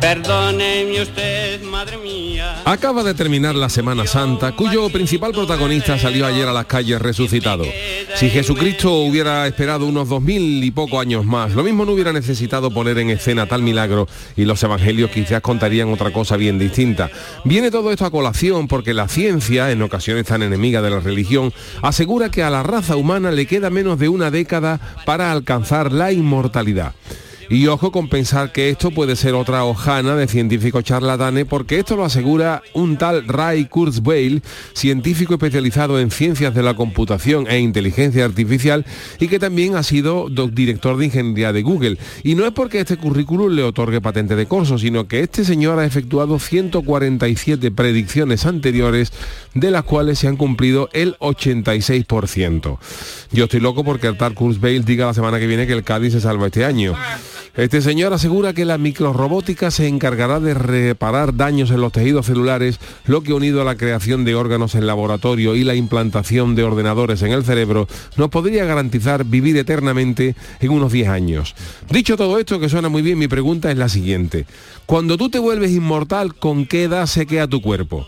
Perdóneme usted, madre mía. Acaba de terminar la Semana Santa, cuyo principal protagonista salió ayer a las calles resucitado. Si Jesucristo hubiera esperado unos dos mil y poco años más, lo mismo no hubiera necesitado poner en escena tal milagro y los evangelios quizás contarían otra cosa bien distinta. Viene todo esto a colación porque la ciencia, en ocasiones tan enemiga de la religión, asegura que a la raza humana le queda menos de una década para alcanzar la inmortalidad. Y ojo con pensar que esto puede ser otra hojana de científicos charlatanes, porque esto lo asegura un tal Ray Kurzweil, científico especializado en ciencias de la computación e inteligencia artificial, y que también ha sido director de ingeniería de Google. Y no es porque este currículum le otorgue patente de corso, sino que este señor ha efectuado 147 predicciones anteriores, de las cuales se han cumplido el 86%. Yo estoy loco porque el tal Kurzweil diga la semana que viene que el Cádiz se salva este año. Este señor asegura que la microrobótica se encargará de reparar daños en los tejidos celulares, lo que unido a la creación de órganos en laboratorio y la implantación de ordenadores en el cerebro, nos podría garantizar vivir eternamente en unos 10 años. Dicho todo esto, que suena muy bien, mi pregunta es la siguiente. Cuando tú te vuelves inmortal, ¿con qué edad se queda tu cuerpo?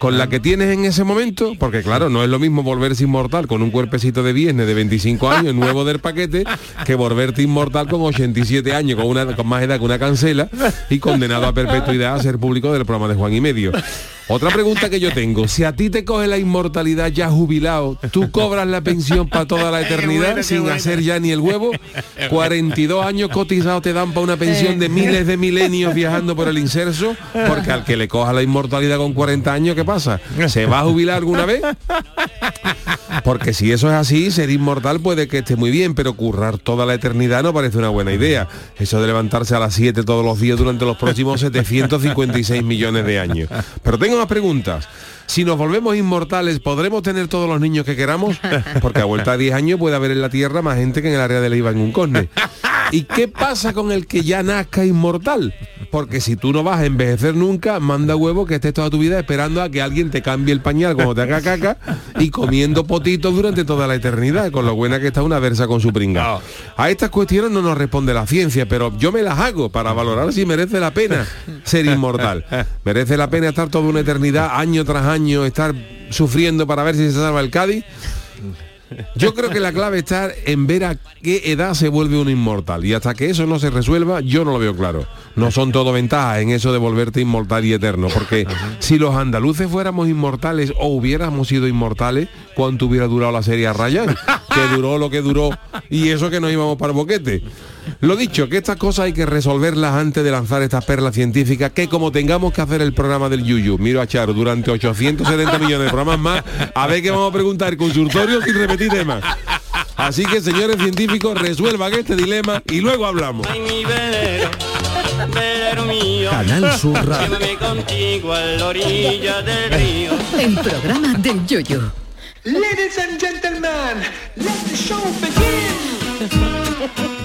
Con la que tienes en ese momento, porque claro, no es lo mismo volverse inmortal con un cuerpecito de viernes de 25 años, nuevo del paquete, que volverte inmortal con 87 años, con, una, con más edad que una cancela y condenado a perpetuidad a ser público del programa de Juan y Medio. Otra pregunta que yo tengo, si a ti te coge la inmortalidad ya jubilado, ¿tú cobras la pensión para toda la eternidad sin hacer ya ni el huevo? 42 años cotizados te dan para una pensión de miles de milenios viajando por el inserso, porque al que le coja la inmortalidad con 40 años, ¿qué pasa? ¿Se va a jubilar alguna vez? Porque si eso es así, ser inmortal puede que esté muy bien, pero currar toda la eternidad no parece una buena idea. Eso de levantarse a las 7 todos los días durante los próximos 756 millones de años. Pero tengo preguntas. Si nos volvemos inmortales, ¿podremos tener todos los niños que queramos? Porque a vuelta a 10 años puede haber en la Tierra más gente que en el área de Leiva en un cosne. ¿Y qué pasa con el que ya nazca inmortal? Porque si tú no vas a envejecer nunca, manda huevo que estés toda tu vida esperando a que alguien te cambie el pañal cuando te haga caca y comiendo potitos durante toda la eternidad, con lo buena que está una versa con su pringa. A estas cuestiones no nos responde la ciencia, pero yo me las hago para valorar si merece la pena ser inmortal. Merece la pena estar toda una eternidad, año tras año, estar sufriendo para ver si se salva el Cádiz. Yo creo que la clave está en ver a qué edad se vuelve un inmortal. Y hasta que eso no se resuelva, yo no lo veo claro. No son todo ventajas en eso de volverte inmortal y eterno. Porque si los andaluces fuéramos inmortales o hubiéramos sido inmortales, ¿cuánto hubiera durado la serie a Ryan? Que duró lo que duró. Y eso que nos íbamos para el boquete. Lo dicho, que estas cosas hay que resolverlas antes de lanzar estas perlas científicas, que como tengamos que hacer el programa del Yuyu, miro a Charo, durante 870 millones de programas más, a ver qué vamos a preguntar, consultorios sin repetir temas. Así que, señores científicos, resuelvan este dilema y luego hablamos. Canal Sur Radio. Llévame contigo a la orilla del río. El programa del Yoyo. Ladies and gentlemen, let the show begin.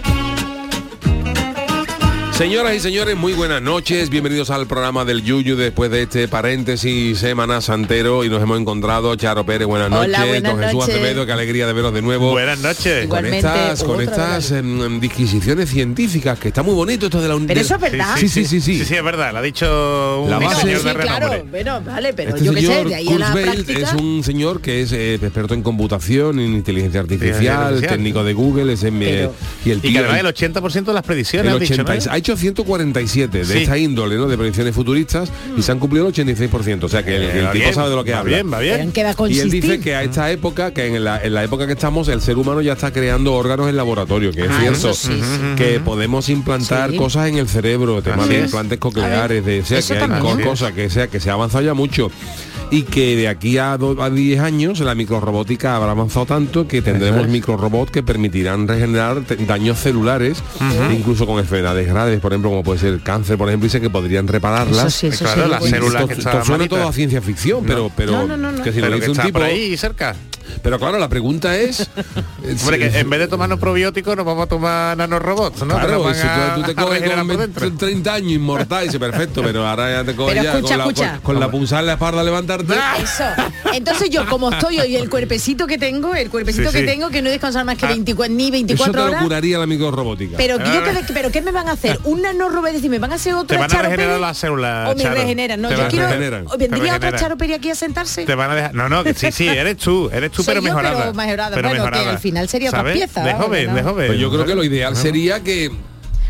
Señoras y señores, muy buenas noches. Bienvenidos al programa del Yuyu después de este paréntesis semana santero y nos hemos encontrado Charo Pérez, buenas Hola, noches, buenas don Jesús noches. Acevedo, qué alegría de veros de nuevo. Buenas noches. Con Igualmente, estas, con estas em, disquisiciones científicas, que está muy bonito esto de la Pero eso es verdad. Sí, sí, sí, sí. Sí, sí, es verdad, lo ha dicho un La base- señor Sí, de claro, renombre. bueno, vale, pero Este yo qué sé, señor de ahí a la Kurzweil práctica. es un señor que es eh, experto en computación, en inteligencia artificial, artificial. técnico de Google, es en, eh, Pero- y el Y que tío además el 80% de las predicciones el has dicho, 80 ¿no? ha hecho dicho 147 de Sí. esta índole, ¿no? De predicciones futuristas y se han cumplido el 86%. O sea que el, el va tipo bien, sabe de lo que va habla. bien, va bien. ¿En qué va a Y él dice que a esta época, que en la, en la época que estamos, el ser humano ya está creando órganos en laboratorio, que es Ah, cierto, eso sí, sí. que podemos implantar Sí. cosas en el cerebro, temas de es. implantes cocleares, de, o sea, que hay co- cosas que sea que se ha avanzado ya mucho y que de aquí a, do- a 10 años la microrobótica habrá avanzado tanto que tendremos microrobots que permitirán regenerar daños celulares, incluso con enfermedades graves, por ejemplo, como puede ser el cáncer, por ejemplo, dice que podrían repararlas. Eso sí, eso Claro, sí. las bueno. células Esto- que suena todo a ciencia ficción, pero pero No, no, no, no. que si lo Pero que dice un está tipo por ahí cerca. pero claro, la pregunta es... Hombre, que en vez de tomarnos probióticos nos vamos a tomar nanorobots, ¿no? Que Claro, nos van si tú, a- tú te coges con por 20, dentro. 30 años inmortal y dice perfecto, pero ahora ya te coges Pero ya escucha, con, la, escucha. con, con la punzada en la espalda a levantarte. Eso. Entonces yo como estoy hoy, el cuerpecito que tengo, el cuerpecito Sí, que sí. tengo, que no he descansado más que Ah, 24, ni Eso 24 te lo horas. curaría la microrobótica. Pero, yo Ah. que- pero ¿qué me van a hacer? ¿Un nanorobot? Es decir, ¿me van a hacer otra Te van a regenerar las células, O me Charo. regeneran. No, Te yo quiero... regeneran. ¿o Te ¿Vendría otra charoperi aquí a sentarse? Te van a dejar. No, no, que sí, sí, eres tú, eres tú, Soy pero yo, mejorada. pero mejorada. Pero Bueno, que al final sería otra pieza, De joven, ¿no? de joven. Pues yo creo que lo ideal sería que,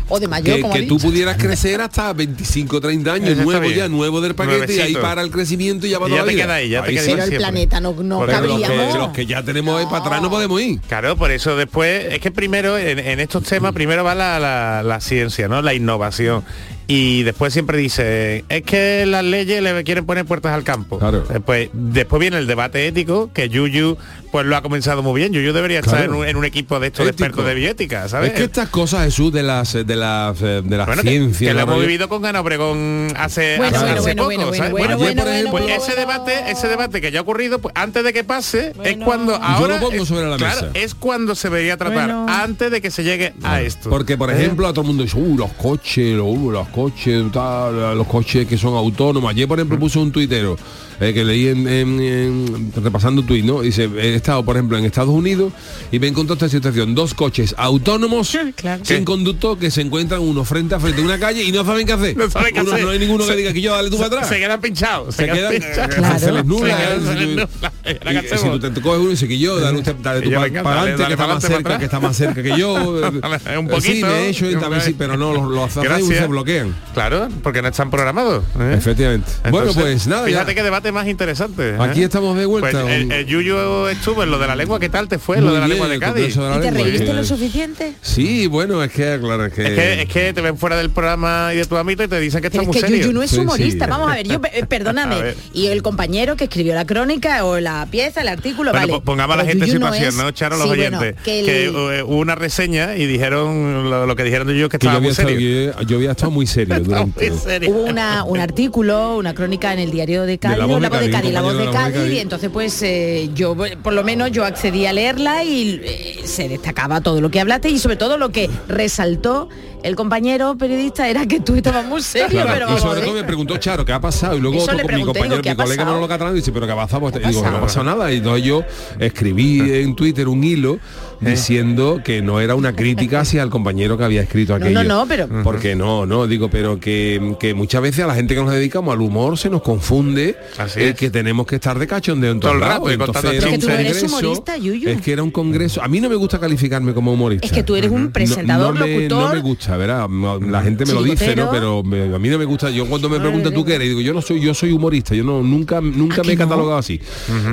O de mayor, que, como que ha tú pudieras crecer hasta 25, 30 años, Eso nuevo ya, nuevo del paquete, y ahí para el crecimiento y ya va Y toda ya la te vida. queda ahí, ya te queda. Pero el siempre. planeta no, no los que, los que ya tenemos ahí para atrás no podemos ir. Claro, por eso después, es que primero, en, en estos temas, primero va la, la- la ciencia, ¿no? La innovación. Y después siempre dice, es que las leyes le quieren poner puertas al campo. Claro. Después, después viene el debate ético, que Yuyu pues lo ha comenzado muy bien. Yuyu debería Claro. estar en un, en un equipo de estos de expertos de bioética, ¿sabes? Es que estas cosas, Jesús, de las de las eh, de la Bueno, que- ciencia, que, lo la hemos vivido con Ana Obregón hace, Bueno, hace, bueno, hace bueno, poco, bueno, ¿sabes? bueno, Ayer, bueno, por ejemplo, Pues bueno, ese bueno. debate, ese debate que ya ha ocurrido, pues antes de que pase, es Bueno. cuando Yo lo ahora pongo es, sobre la claro, mesa. es cuando se debería tratar, Bueno. antes de que se llegue a esto. Porque, por ¿Eh? ejemplo, a todo el mundo dice, uh, los coches, uh, los coches, los coches que son autónomos. Ayer, por ejemplo, puse un tuitero eh, que leí en, en- en- repasando tuit, ¿no? Dice, he estado, por ejemplo, en Estados Unidos y me encontró esta situación. Dos coches autónomos Claro. sin conductor que se encuentran uno frente a frente en una calle y no saben qué hacer. No saben qué Uno- hacer. No hay ninguno que diga que yo dale tú para atrás. se quedan pinchados. se quedan, pinchados. eh, Claro. se les quedan- eh, si tú- te coges uno y dice que yo, dale, usted, dale tú para adelante, que está más cerca, que está más cerca que yo. Un poquito. Sí, me he hecho y también sí, pero no, los, los se bloquean. Claro, porque no están programados. Efectivamente. bueno, pues nada. Fíjate qué debate más interesante. ¿eh? Aquí estamos de vuelta. Pues el, el Yuyu estuvo en lo de la lengua, ¿qué tal te fue? lo de la bien, lengua de Cádiz. La ¿Y te reíste lo suficiente? Sí, bueno, es que, claro, es que... Es que, es que te ven fuera del programa y de tu ámbito y te dicen que está es muy que serio. Yuyu no es Sí, sí. humorista. Vamos a ver, yo eh, perdóname. ver. Y el compañero que escribió la crónica o la pieza, el artículo, Bueno, vale. po- pongamos a la gente en no situación, ¿no, es- Charo, los Sí, bueno, oyentes? que que el- eh, hubo una reseña y dijeron lo, lo que dijeron de Yuyu que estaba muy serio. yo, yo había estado muy serio. Hubo una, un artículo, una crónica en el diario de Cádiz, Voz La Voz de Cádiz, La Voz de Cádiz, y entonces pues eh, yo, por lo menos yo accedí a leerla y eh, se destacaba todo lo que hablaste y sobre todo lo que resaltó el compañero periodista era que tú estabas muy serio, Claro, pero y vamos a sobre ver. todo me preguntó Charo qué ha pasado y luego otro con mi pregunté, compañero, digo, ¿qué mi colega? Manolo Catalán dice pero qué ha pasado pues, ¿Qué ha digo no ha pasado nada y entonces yo escribí en Twitter un hilo diciendo que no era una crítica hacia el compañero que había escrito aquello no, no, pero- porque no no digo pero que, que muchas veces a la gente que nos dedicamos al humor se nos confunde Así eh, es. que tenemos que estar de cachondeo en Todo el rato Entonces era Es que un tú eres congreso- humorista, Yuyu. es que era un congreso a mí no me gusta calificarme como humorista Es que tú eres un presentador, no me, locutor. no me gusta, ¿verdad? La gente me lo dice, ¿no? Pero me- a mí no me gusta. Yo cuando me preguntan tú qué eres, digo, yo no soy, yo soy humorista, yo no nunca, nunca ¿Ah, me he catalogado así.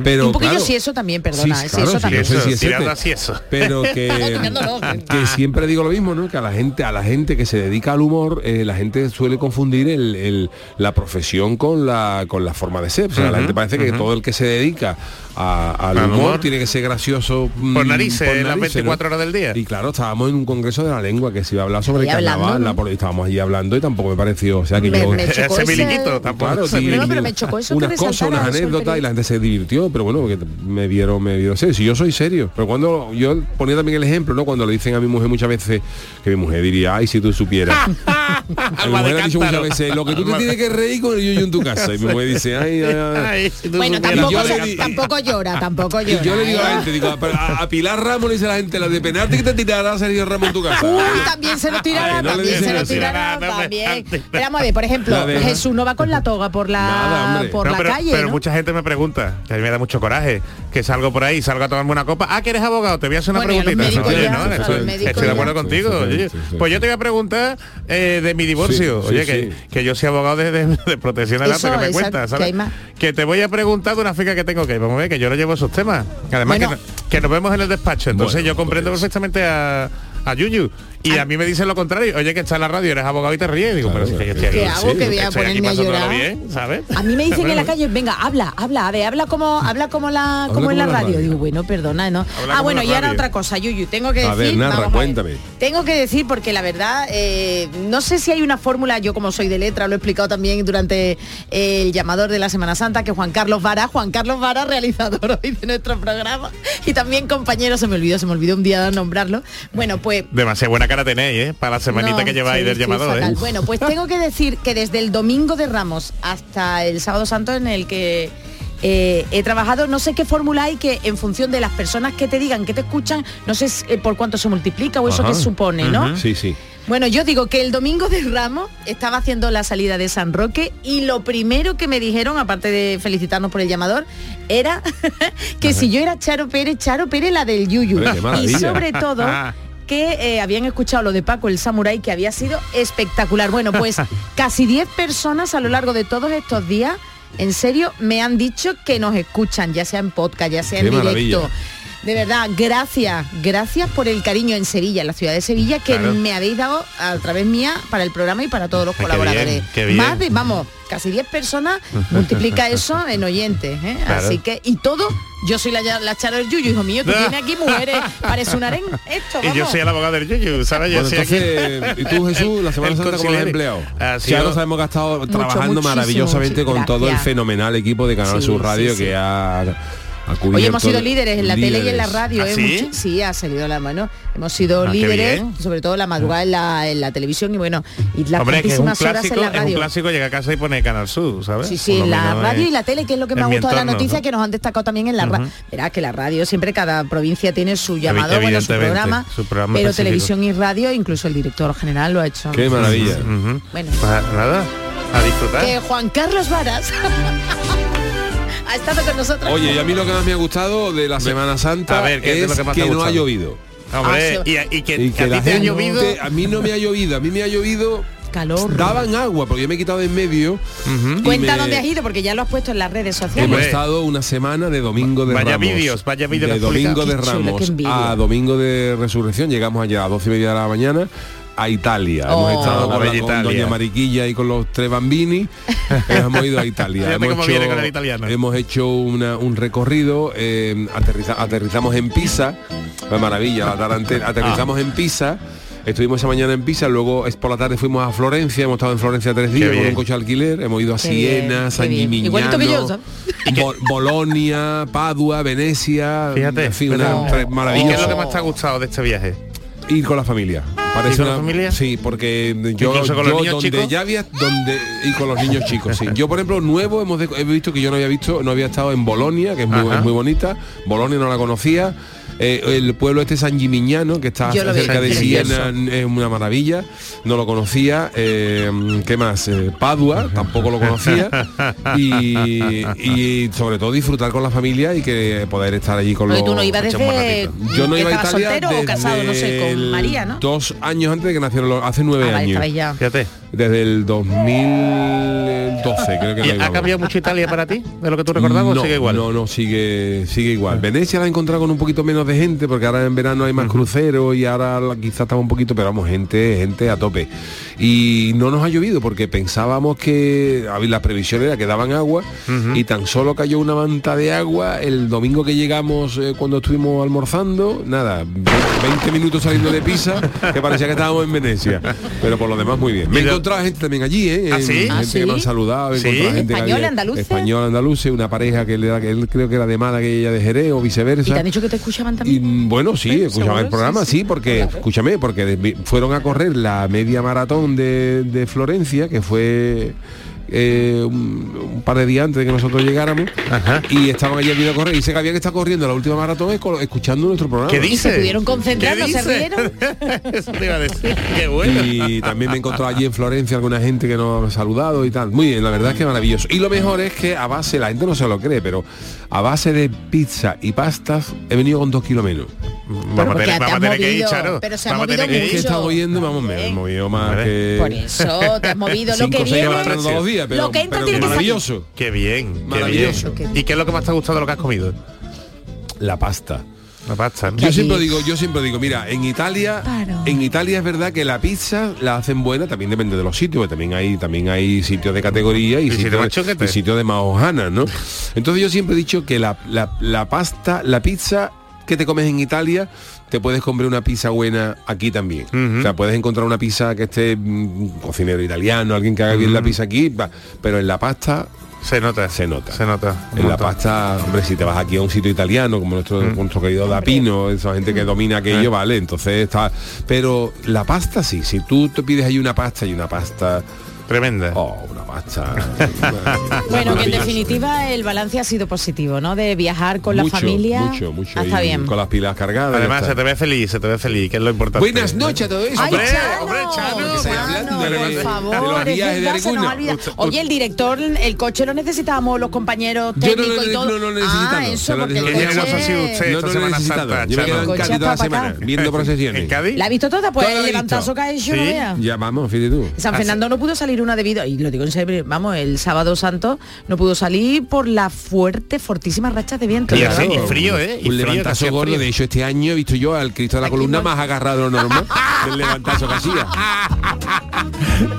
Pero un poquillo claro, sí eso también, perdona, Sí, claro, eso sí, también. eso sí es Tirando cierto. así eso. Pero que, que siempre digo lo mismo, ¿no? Que a la gente, a la gente que se dedica al humor, eh, la gente suele confundir el- el- la profesión con la con la forma de ser. O sea, la gente parece que todo el que se dedica a- al Al humor, humor. tiene que ser gracioso mm, Por narices, las ¿no? 24 horas del día. Y claro, estábamos en un congreso de la lengua que se iba a hablar sobre hablando, carnaval, ¿no? la poli- estábamos allí hablando y tampoco me pareció, o sea que Me- yo me chocó Ese miliquito tampoco. Claro, sí, No, pero me chocó eso que unas cosas, unas el anécdotas y la gente se divirtió, pero bueno, porque me vieron, me vieron serio. Si yo soy serio, pero cuando yo ponía también el ejemplo, ¿no? Cuando le dicen a mi mujer muchas veces que mi mujer diría, ay, si tú supieras. mi mujer ha dicho muchas veces, lo que tú te tienes que reír con el yuyu en tu casa. Y mi mujer dice, ay, ay, ay. Ay, si tú Bueno, tampoco, yo se- le di- tampoco llora, tampoco Y llora. yo le digo a la ¿eh? gente, digo, "Pero a, a Pilar Ramos le dice a la gente, la de penarte que te tirará Sergio Ramos en tu casa. Uy, también se lo tirará, Ay, no le también se lo tirará, también. Pero vamos a ver, por ejemplo, de- Jesús no va con la toga por la por No, la pero, calle, pero ¿no? mucha gente me pregunta, que a mí me da mucho coraje, que salgo por ahí, salgo a tomarme una copa. Ah, que eres abogado, te voy a hacer una Bueno, y a los preguntita. médicos Oye, ya, no, a los estoy, estoy de acuerdo contigo. sí, sí, sí. Pues yo te voy a preguntar eh, de mi divorcio. Sí, sí, Oye, que, sí. que yo soy abogado de, de- de protección de datos, Eso, que me cuentas, que ¿sabes? Que te voy a preguntar de una fica que tengo que vamos a ver, que yo no llevo esos temas. Además Bueno. que, no- que nos vemos en el despacho. Entonces Bueno, yo comprendo pues- perfectamente a, a Yuyu. Y a mí me dicen lo contrario. Oye, que está en la radio, eres abogado y te ríes. Digo, Claro, pero si es que yo estoy ¿Qué aquí, hago? Que voy a ponerme llorar. bien, ¿sabes? A mí me dicen en la calle, venga, habla, habla, a ver, habla como, habla como la, como como en la la radio. radio. Digo, bueno, perdona, ¿no? Habla ah, bueno, y ahora otra cosa, Yuyu, tengo que A decir. ver, narra, vamos a ver. cuéntame. Tengo que decir porque la verdad, eh, no sé si hay una fórmula, yo como soy de letra, lo he explicado también durante el llamador de la Semana Santa, que Juan Carlos Vara, Juan Carlos Vara, realizador hoy de nuestro programa, y también compañero, se me olvidó, se me olvidó un día nombrarlo. Bueno, pues Demasiada buena cara tenéis, ¿eh? Para la semanita no, que lleváis sí, del llamador. ¿eh? Bueno, pues tengo que decir que desde el domingo de Ramos hasta el sábado santo en el que eh, he trabajado, no sé qué fórmula hay que en función de las personas que te digan, que te escuchan, no sé por cuánto se multiplica o eso Ajá. que supone, ¿no? Sí, sí. Bueno, yo digo que el domingo de Ramos estaba haciendo la salida de San Roque y lo primero que me dijeron, aparte de felicitarnos por el llamador, era que si yo era Charo Pérez, Charo Pérez la del Yuyu. Hombre, Y sobre todo que eh, habían escuchado lo de Paco el Samurai que había sido espectacular. Bueno, pues casi 10 personas a lo largo de todos estos días, en serio, me han dicho que nos escuchan, ya sea en podcast, ya sea Qué en directo. maravilla. De verdad, gracias, gracias por el cariño en Sevilla, en la ciudad de Sevilla, que Claro. me habéis dado a través mía para el programa y para todos los Ay, qué colaboradores. bien, qué bien. Más de, vamos, casi 10 personas, multiplica eso en oyentes. ¿eh? Claro. Así que, y todo, yo soy la, la Charo del Yuyu, hijo mío, que tiene aquí mujeres, parece un harén. Esto, Y yo soy el abogado del Yuyu, ¿sabes? Yo Bueno, soy aquí. entonces, ¿y tú Jesús, la Semana Santa como empleado? Ya sido- lo sabemos que ha estado trabajando maravillosamente con todo el fenomenal equipo de Canal Sí, Sur Radio sí, sí. que ha, Hoy hemos sido líderes en la tele y en la radio. ¿Ah, ¿eh? sí? Mucho- sí, ha salido la mano. Hemos sido Ah, líderes, sobre todo la madrugada en la, en la televisión y bueno, y las Hombre, que es un tantísimas horas clásico, en la es un radio. clásico, llega a casa y pone Canal Sur, ¿sabes? Sí, sí, la radio es- y la tele, que es lo que me ha gustado de la noticia, ¿no? que nos han destacado también en la radio. Ujú. Verá que la radio, siempre cada provincia tiene su llamado, bueno, su programa, su programa pero específico. televisión y radio, incluso el director general lo ha hecho. Qué maravilla. Bueno. Pues nada, a disfrutar. Que Juan Carlos Varas ha estado con nosotros. Oye, y a mí lo que más me ha gustado de la Semana Santa A ver, ¿qué es es lo que más te ha no ha llovido. Hombre, Ah, y, y que, Y que que a la ti te ha gente, llovido. a mí no me ha llovido, a mí me ha llovido, Calor. daban agua, porque yo me he quitado de en medio. Y Cuenta me- dónde has ido, porque ya lo has puesto en las redes Hemos sociales. Hombre. estado una semana de domingo de Vaya Ramos. vídeos, vaya vídeos De domingo de Ramos a domingo de resurrección. Llegamos allá a 12 y media de la mañana a Italia. Oh. hemos estado La con, la- con. Doña Mariquilla y con los tres bambini. hemos ido a Italia. Hemos, cómo viene con el italiano. hemos hecho una- un recorrido, eh, aterriza- aterrizamos en Pisa. Fue maravilla, la tarantela. Aterrizamos en Pisa. Estuvimos esa mañana en Pisa, luego es por la tarde fuimos a Florencia, hemos estado en Florencia tres días con bien. un coche de alquiler, hemos ido a Qué Siena, San. Gimignano, Igualito que yo, ¿sabes? Bo- Bolonia, Padua, Venecia, Fíjate, en fin, pero- una tre- ¿Y qué maravilloso. es lo que más te ha gustado de este viaje? Ir con la familia. Parece ¿Ir con la una- familia? Sí, porque yo, ¿Incluso con los yo niños donde chicos? ya había donde y con los niños chicos, sí. Yo por ejemplo nuevo hemos de- he visto que yo no había visto, no había estado en Bolonia, que es muy, es muy bonita. Bolonia no la conocía. Eh, el pueblo este San Gimignano, que está vi, cerca de. Siena, es una maravilla. No lo conocía. Eh, ¿Qué más? Eh, Padua, tampoco lo conocía. Y, y sobre todo disfrutar con la familia y que poder estar allí con los... tú no ibas desde. Yo no iba a Italia soltero o casado, no sé, desde con el María, ¿no? Dos años antes de que nacieron los, hace nueve Ah, años. Fíjate. Desde el 2012 creo que ¿Y no ha cambiado mucho Italia para ti? ¿De lo que tú recordabas no, o sigue igual? No, no, sigue, sigue igual. Venecia la he encontrado con un poquito menos de gente, porque ahora en verano hay más cruceros y ahora quizás estaba un poquito, pero vamos, gente, gente a tope. Y no nos ha llovido porque pensábamos que a ver, la previsión era que daban agua y tan solo cayó una manta de agua el domingo que llegamos eh, cuando estuvimos almorzando, nada, ve- 20 minutos saliendo de Pisa, que parecía que estábamos en Venecia. Pero por lo demás muy bien. Me he ¿Y de- encontrado gente también allí, ¿eh? ¿Ah, sí? Gente ¿Ah, que me han saludado, he Sí. encontrado gente que ¿Español, andaluces? Español andaluces, una pareja que él, era, que él creo que era de Málaga y ella de Jerez o ¿Y viceversa. te han dicho que te escuchaban también? mm, bueno, sí, ¿Eh? escuchaban el programa, Sí, sí, porque, escúchame, porque fueron a correr la media maratón de, de Florencia, que fue eh, un, un par de días antes de que nosotros llegáramos y estaban allí viendo correr y se que habían estado corriendo la última maratón escuchando nuestro programa. ¿Qué Y se dice? pudieron concentrar, ¿Qué no se dice? rieron. Eso te iba a decir. Qué bueno. Y también me encontró allí en Florencia alguna gente que nos ha saludado y tal. Muy bien, la verdad es que maravilloso. Y lo mejor es que a base, la gente no se lo cree, pero a base de pizza y pastas he venido con dos kilos menos. Vamos a porque tener, te vamos a has tener que ir, movido, Charo. pero se ha Vamos movido que ir. yendo, vamos, me he Bien. movido más Vale. que... Por eso te has movido. Lo que viene, todos los días, pero, lo que entra pero tiene que salir. maravilloso. Qué bien, qué Maravilloso. bien. ¿Y qué es lo que más te ha gustado de lo que has comido? La pasta. La pasta. ¿no? Yo siempre digo, yo siempre digo, mira, en Italia, en Italia es verdad que la pizza la hacen buena, también depende de los sitios, porque también hay, también hay sitios de categoría y, Y sitios y sitios de más hojanas, ¿no? Entonces yo siempre he dicho que la, la- la pasta, la pizza que te comes en Italia, te puedes comer una pizza buena aquí también. O sea, puedes encontrar una pizza que esté mm, un cocinero italiano, alguien que haga bien la pizza aquí, pero en la pasta Se nota. Se nota. Se nota. en la pasta, hombre, si te vas aquí a un sitio italiano, como nuestro, nuestro querido Dapino, esa gente que domina aquello, vale, entonces está. Pero la pasta sí, si tú te pides ahí una pasta y una pasta. Tremenda. Oh, una pasta. Bueno, que en definitiva el balance ha sido positivo, ¿no? De viajar con la familia. Mucho, mucho. Ah, está bien. Con las pilas cargadas. Además, se te ve feliz, se te ve feliz, que es lo importante. Buenas noches a todo eso. Ay, Hombre, Chano, hombre, Chano, que se Chano, hablando de- por de- de favor, los de Oye, el director, el coche lo necesitábamos, los compañeros Yo no lo técnicos y todo. no lo necesitamos, ah, eso, porque el ¿Qué necesitamos. coche... generoso ha sido usted No, esta no lo Semana necesitado. Santa, Yo me he quedado en Chano? Coche Cádiz toda la está pa' semana, acá. viendo procesiones. ¿En Cádiz? ¿La ha visto toda? Pues el levantazo que ha hecho, no vea. Ya vamos, fíjate tú. San Ah, Fernando no pudo salir una debido, y lo digo en serio, vamos, el sábado santo no pudo salir por las fuertes, fortísimas rachas de viento. Y ¿verdad? así, y frío, ¿eh? Y un frío, levantazo gordo. frío. De hecho, este año he visto yo al Cristo de la Aquí columna no- más agarrado de lo normal del levantazo que hacía.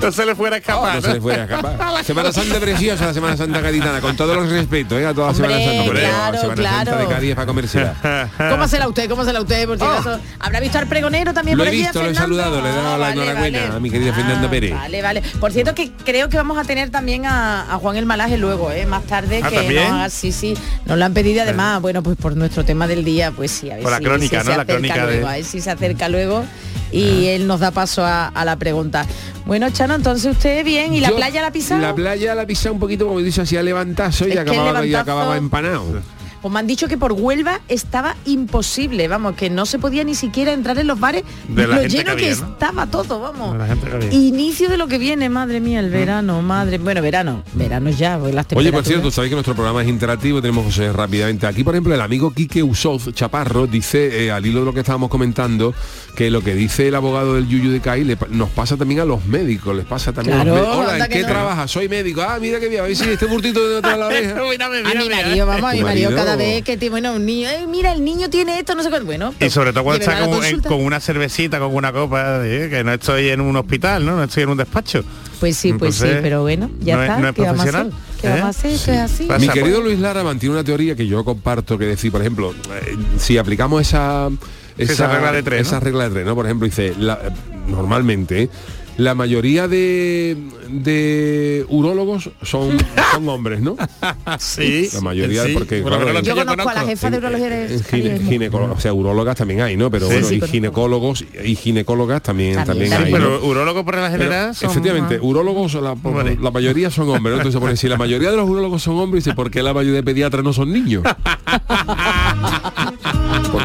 No se le fuera a escapar. No se le fuera a escapar. Semana Santa preciosa, la Semana Santa gaditana, con todos los respetos, ¿eh? a toda la Hombre, Semana Santa. claro, la Semana Santa claro. de Cádiz es para comérsela. ¿Cómo será usted? ¿Cómo será usted? Por si acaso. ¿Habrá visto al pregonero también Lo por he allí, visto, lo he saludado, le he dado Ah, la enhorabuena a mi querida Fernanda Pérez. Vale, vale. Por cierto que creo que vamos a tener también a, a Juan el Malaje luego, ¿eh? más tarde Ah, que ¿también? nos haga- sí, sí, nos lo han pedido y además, bueno, pues por nuestro tema del día, pues sí, a ver Por la si, crónica, si ¿no? se La acerca crónica de- luego, a ver si se acerca luego y él nos da paso a, a la pregunta. Bueno, Chano, entonces usted bien, ¿y la Yo- playa la pisa? La playa la pisa un poquito, como dice, hacía levantazo y acababa, y levantazo- acababa empanado. Pues me han dicho que por Huelva estaba imposible, vamos, que no se podía ni siquiera entrar en los bares, De la lo gente lleno que que, estaba todo, vamos. De que. Inicio de lo que viene, madre mía, el verano, madre, bueno, verano, verano ya, pues las Oye, por cierto, sabéis que nuestro programa es interactivo, tenemos José rápidamente. Aquí, por ejemplo, el amigo Quique Usoz Chaparro dice, eh, al hilo de lo que estábamos comentando, que lo que dice el abogado del Yuyu de le pa- nos pasa también a los médicos, les pasa también a los médicos. Hola, ¿en que qué no. trabajas? Soy médico. Ah, mira qué bien, a ver si este burtito de otra la oreja. A mi marido, vamos, a mi Tu marido, marido- cada vez que tiene, bueno, un niño, "Eh, mira, el niño tiene esto, no sé cuánto. Bueno, Y sobre todo cuando está con, en- consulta. con una cervecita, con una copa, eh, que no estoy en un hospital, ¿no? No estoy en un despacho. Pues sí, pues sí, pero bueno, ya no es- está. no es ¿Qué vamos a hacer? profesional, ¿Qué ¿eh? vamos a hacer? Es así. Mi querido Luis Lara mantiene una teoría que yo comparto, que decir, por ejemplo, eh, si aplicamos esa, esa regla de tres, esa ¿no? regla de tres, ¿no? Por ejemplo, dice, la- normalmente la mayoría de, de urólogos son, son hombres, ¿no? Sí. La mayoría, porque, Por lo claro, Yo que conozco a la jefa de urología de gine- ginecólogos, o sea, urologas también hay, ¿no? Pero Sí, bueno, sí, y conozco. ginecólogos y ginecólogas también, También, también, hay. también. ¿no? Pero urologo por la Pero, general son- efectivamente, urólogos, la, Vale. la mayoría son hombres, ¿no? Entonces si la mayoría de los urólogos son hombres, dice, ¿por qué la mayoría de pediatras no son niños?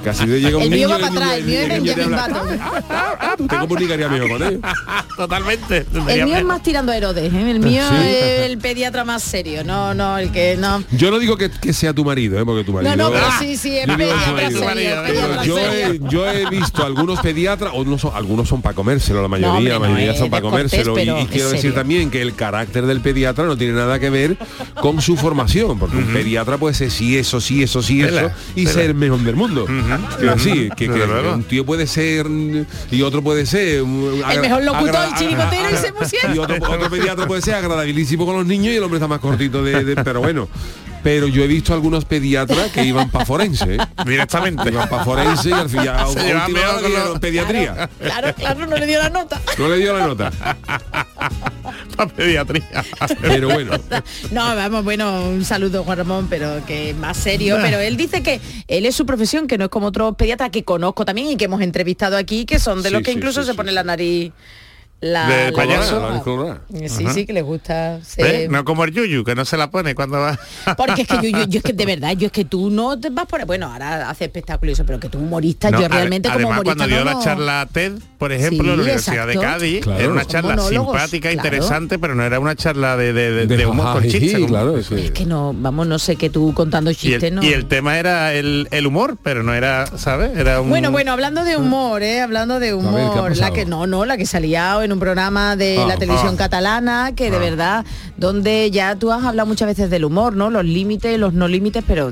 Porque así de llega un El mío niño va y para atrás, el mío es Benjamin Button. "Ah, Tú te comunicarías mejor con él. Totalmente. El mío es más tirando a Herodes, ¿eh? el mío Sí. es el pediatra más serio, no, no, el que no. Yo no digo que, que sea tu marido, ¿eh? porque tu marido... No, no, pero sí, sí, es pediatra serio, yo, serio. he, yo he visto algunos pediatras, o no son, algunos son para comérselo, la mayoría, hombre, la no, mayoría es son para comérselo. Y, pero y es quiero decir también que el carácter del pediatra no tiene nada que ver con su formación, porque un pediatra puede ser sí, eso, sí, eso, sí, eso, y ser el mejor del mundo. Decir, que, que un tío puede ser y otro puede ser El mejor locutor y chirigotero y se pusieron. y otro, otro pediatra puede ser agradabilísimo con los niños y el hombre está más cortito de, de- pero bueno pero yo he visto algunos pediatras que iban para forense ¿eh? Directamente. iban para forense y al fin ya a Se llevan última mejor hora con pediatría Claro, claro, no le dio la nota. no le dio la nota Para pediatría. pero bueno No, vamos, bueno, un saludo Juan Ramón, pero que más serio. Pero él dice que él es su profesión, que no es como otros pediatras que conozco también y que hemos entrevistado aquí, que son de Sí, los que sí, incluso sí, se sí, pone la nariz La, De la- payaso. La. Sí, sí, que le gusta ser... No como el Yuyu, que no se la pone cuando va. Porque es que yo, yo, yo es que de verdad, yo es que tú no te vas por... Bueno, ahora hace espectáculo y eso, pero que tú humorista, No, yo realmente como además, humorista cuando dio no la charla TED, por ejemplo, Sí, en la Universidad de. Cádiz, Claro. era una charla simpática, claro. interesante, pero no era una charla de, de, de- De de humor con chistes. claro, es que- Es que no, vamos, no sé que tú contando Y chistes, el, no... y el tema era el, el humor, pero no era, ¿sabes? Era un... Bueno, bueno, hablando de humor, ¿eh? Hablando de ¿qué ha humor, la que no, no, la que salía en un programa de Ah, la televisión ah. catalana, que de Ah. verdad, donde ya tú has hablado muchas veces del humor, ¿no? Los límites, los no límites, pero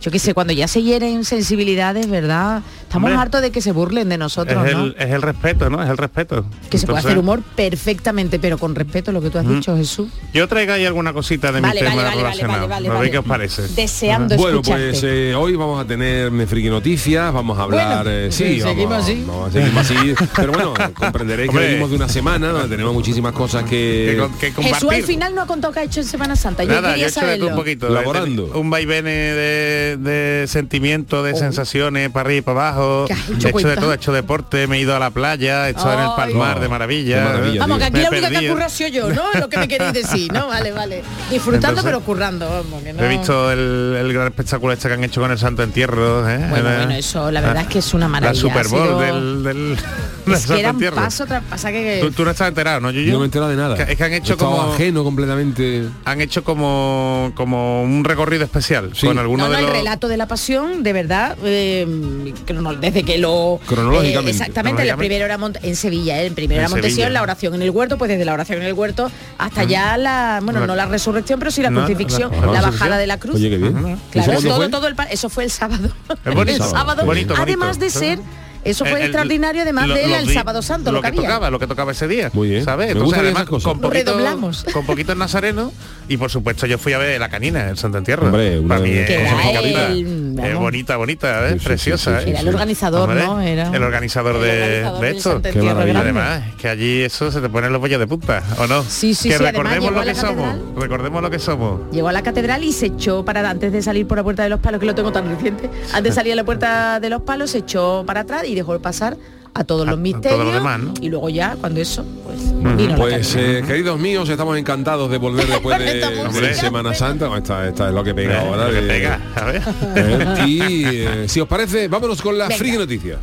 yo qué sé, cuando ya se hieren sensibilidades, ¿verdad? Estamos Hombre. hartos de que se burlen de nosotros, es, ¿no? el, es el respeto, ¿no? Es el respeto. Que se puede hacer humor perfectamente, pero con respeto, lo que tú has dicho, Jesús. Yo traigo ahí alguna cosita de Vale, mi vale, tema vale, relacionado. vale, ¿No vale. qué os parece? Deseando Bueno, escucharte. pues eh, hoy vamos a tener me friki noticias, vamos a hablar, Bueno, eh, pues sí, seguimos vamos, así. vamos, seguimos así, pero bueno, comprenderéis que venimos de una semana donde tenemos muchísimas cosas Que, que... que Jesús al final no ha contado qué ha hecho en Semana Santa. Yo Nada, yo quería saberlo. un poquito. Laborando. de- un vaivén de, de sentimientos, de sensaciones, para arriba y para abajo. Oh. ¿Qué has hecho, he hecho de todo, he hecho deporte, me he ido a la playa, he estado en el palmar Oh, de maravilla. maravilla, Vamos, que aquí la única que currado soy yo, ¿no? Lo que me queréis decir, ¿no? Vale, vale. Disfrutando Entonces, pero currando, vamos, que no... He visto el, el gran espectáculo este que han hecho con el Santo Entierro. ¿eh? Bueno, bueno, eso la verdad es que es una maravilla. La Super Bowl sido- del, del, del Es que era un paso tras pasa que... ¿Tú, tú no estás enterado, ¿no, Yuyu? No me he enterado de nada. Que- Es que han hecho como... ajeno completamente. Han hecho como, como un recorrido especial Sí. con algunos No, no, de el los... relato de la pasión, de verdad, eh, desde que lo... Cronológicamente. eh, exactamente, la primera era Mont- en Sevilla, ¿eh? en primero era Montesión, la oración en el huerto, pues desde la oración en el huerto hasta ya la, bueno, La- no la resurrección, pero sí la No, crucifixión, la- la, la bajada de la cruz. Oye, qué bien. Ujú. ¿Eso Claro, todo, fue? todo el eso fue el sábado. Es bonito, el sábado. bonito, Además de ser, eso fue El- extraordinario, además lo- de él los el sábado santo, lo, que había. tocaba, lo que tocaba ese día. Muy bien. ¿Sabes? Entonces, además, con poquito, Redoblamos. con poquito nazareno y por supuesto yo fui a ver la canina, el Santo Entierro. Una Para mí de- es Que era bonita, el- bonita, vamos. bonita, bonita, ¿eh? Sí, sí, preciosa. sí, sí, ¿eh? Era el organizador, Hombre, ¿no? Era el organizador el de, organizador de del esto. Qué. Además, que allí eso se te ponen los vellos de punta, ¿o no? Sí, sí, que además recordemos lo que somos. Recordemos lo que somos. Llegó a la catedral y se echó para antes de salir por la puerta de los palos, que lo tengo tan reciente, antes de salir a la puerta de los palos, se echó para atrás y dejó pasar a todos A- los misterios. todo lo demás, ¿no? Y luego ya, cuando eso, pues vino Pues eh, queridos míos, estamos encantados de volver después de, de Semana Santa. Bueno, Esta, esta es lo que pega ahora. lo que de- pega, a ver. Eh, y eh, si os parece, vámonos con las friki noticias.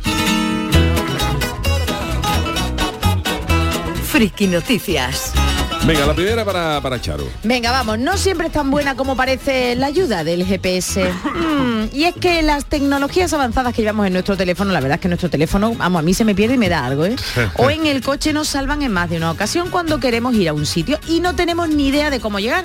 Friki Noticias. Venga, la primera para, para Charo. Venga, vamos, no siempre es tan buena como parece la ayuda del GPS. Mm, y es que las tecnologías avanzadas que llevamos en nuestro teléfono, la verdad es que nuestro teléfono, vamos, a mí se me pierde y me da algo, ¿eh? O en el coche nos salvan en más de una ocasión cuando queremos ir a un sitio y no tenemos ni idea de cómo llegar.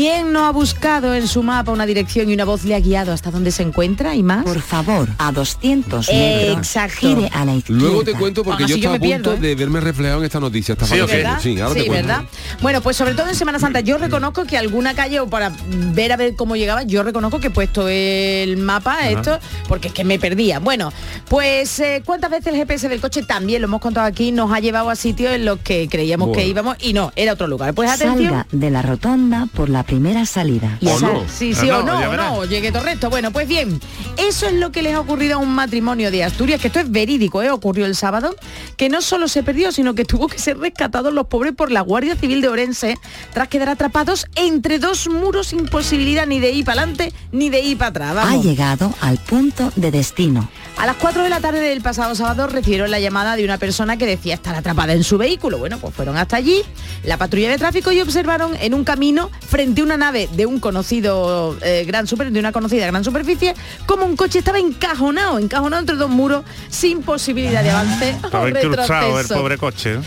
¿Quién no ha buscado en su mapa una dirección y una voz le ha guiado hasta dónde se encuentra y más? Por favor, a 200 metros. Exacto. Gire a la izquierda. Luego te cuento porque yo estaba a punto pierdo, ¿eh? de verme reflejado en esta noticia. Esta Sí. ¿verdad? Sí, ahora te cuento. ¿verdad? Bueno, pues sobre todo en Semana Santa yo reconozco que alguna calle o para ver a ver cómo llegaba, yo reconozco que he puesto el mapa esto porque es que me perdía. Bueno, pues eh, cuántas veces el GPS del coche también lo hemos contado aquí nos ha llevado a sitios en los que creíamos que íbamos y no, era otro lugar. Pues atención. Salga de la rotonda por la primera salida. ¿O no? Sí, sí, o no, no, o verás. no, llegué todo recto. Bueno, pues bien, eso es lo que les ha ocurrido a un matrimonio de Asturias, que esto es verídico, ¿eh? ocurrió el sábado, que no solo se perdió, sino que tuvo que ser rescatados los pobres por la Guardia Civil de Orense, tras quedar atrapados entre dos muros sin posibilidad ni de ir para adelante ni de ir para atrás. Ha llegado al punto de destino. A las 4 de la tarde del pasado sábado recibieron la llamada de una persona que decía estar atrapada en su vehículo. Bueno, pues fueron hasta allí, la patrulla de tráfico y observaron en un camino frente una nave de un conocido eh, gran super, de una conocida gran superficie, como un coche estaba encajonado, encajonado entre dos muros sin posibilidad de avance Estaba incrustado el pobre coche.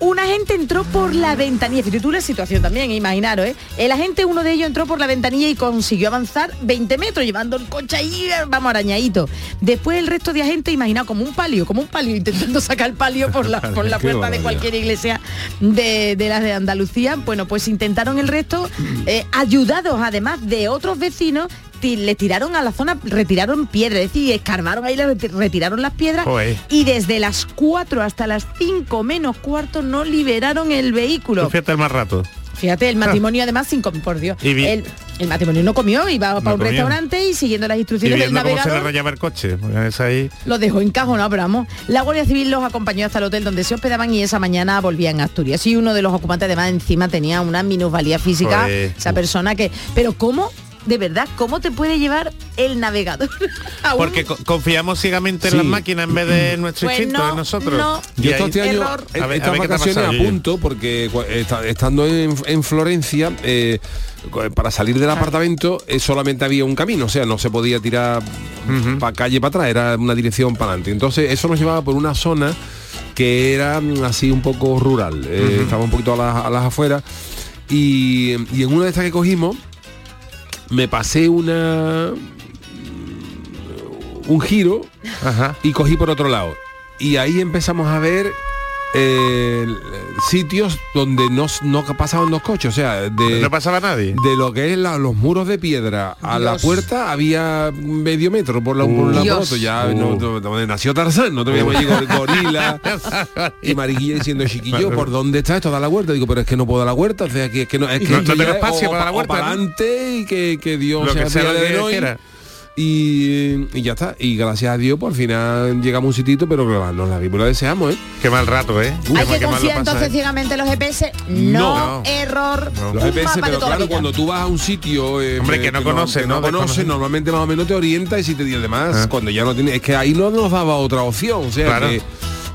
Un agente entró por la ventanilla, fíjate tú la situación también, imaginaros, ¿eh? El agente, uno de ellos, entró por la ventanilla y consiguió avanzar 20 metros, llevando el coche ahí, vamos, arañadito. Después el resto de agentes, imaginaos, como un palio, como un palio, intentando sacar el palio por la, por la puerta de cualquier iglesia de, de las de Andalucía. Bueno, pues intentaron el resto, eh, ayudados además de otros vecinos, le tiraron a la zona, retiraron piedras, es decir, escarbaron ahí, le reti- retiraron las piedras y desde las 4 hasta las 5 menos cuarto no liberaron el vehículo. Tú fíjate el más rato. Fíjate, el matrimonio además sin por Dios. Y El, el matrimonio no comió, iba para un comió. restaurante y siguiendo las Y instrucciones del viendo cómo se le navegador. el coche. porque es ahí. Lo dejó encajonado, pero vamos. La Guardia Civil los acompañó hasta el hotel donde se hospedaban y esa mañana volvían a Asturias. Y uno de los ocupantes además encima tenía una minusvalía física, Joder. esa persona que... Pero ¿cómo? De verdad, ¿cómo te puede llevar el navegador? Porque co- confiamos ciegamente en Sí. las máquinas en vez de nuestro Pues instinto, no, en nosotros. no. Y Yo este eh, A ver- a estas vacaciones a punto, porque estando en, en Florencia, eh, para salir del apartamento eh, solamente había un camino, o sea, no se podía tirar para calle para atrás, era una dirección para adelante. Entonces eso nos llevaba por una zona que era mm, así un poco rural, eh, estaba un poquito a las, a las afueras y, y en una de estas que cogimos me pasé una un giro Ajá. y cogí por otro lado. Y ahí empezamos a ver eh, sitios donde no, no pasaban los coches, o sea, de, No pasaba nadie. de lo que es la- los muros de piedra a la Dios. puerta había medio metro por la lado por Dios. otro. Ya Uh. no- donde nació Tarzán, no te allí gor- gorila y mariquilla diciendo chiquillo, ¿por dónde está esto? Da la vuelta. Digo, pero es que no puedo dar la vuelta, o sea, que es que no, es que No- no tengo espacio o para dar la vuelta, para ¿no? adelante y que, que Dios Lo que sea lo que de hoy. quiera. Y, y ya está. Y gracias a Dios, por al final llegamos a un sitito, pero claro, nos la vimos, la deseamos, ¿eh? Qué mal rato, ¿eh? Qué Hay que confiar entonces ¿eh? ciegamente en los GPS. No, No. error. No. Los GPS, de pero claro, cuando tú vas a un sitio eh, Hombre, que no conoces, que ¿no? no conoces, Desconoces. normalmente más o menos te orienta y si te dice además, Ah. cuando ya no tiene, es que ahí no nos daba otra opción, o sea Claro. que,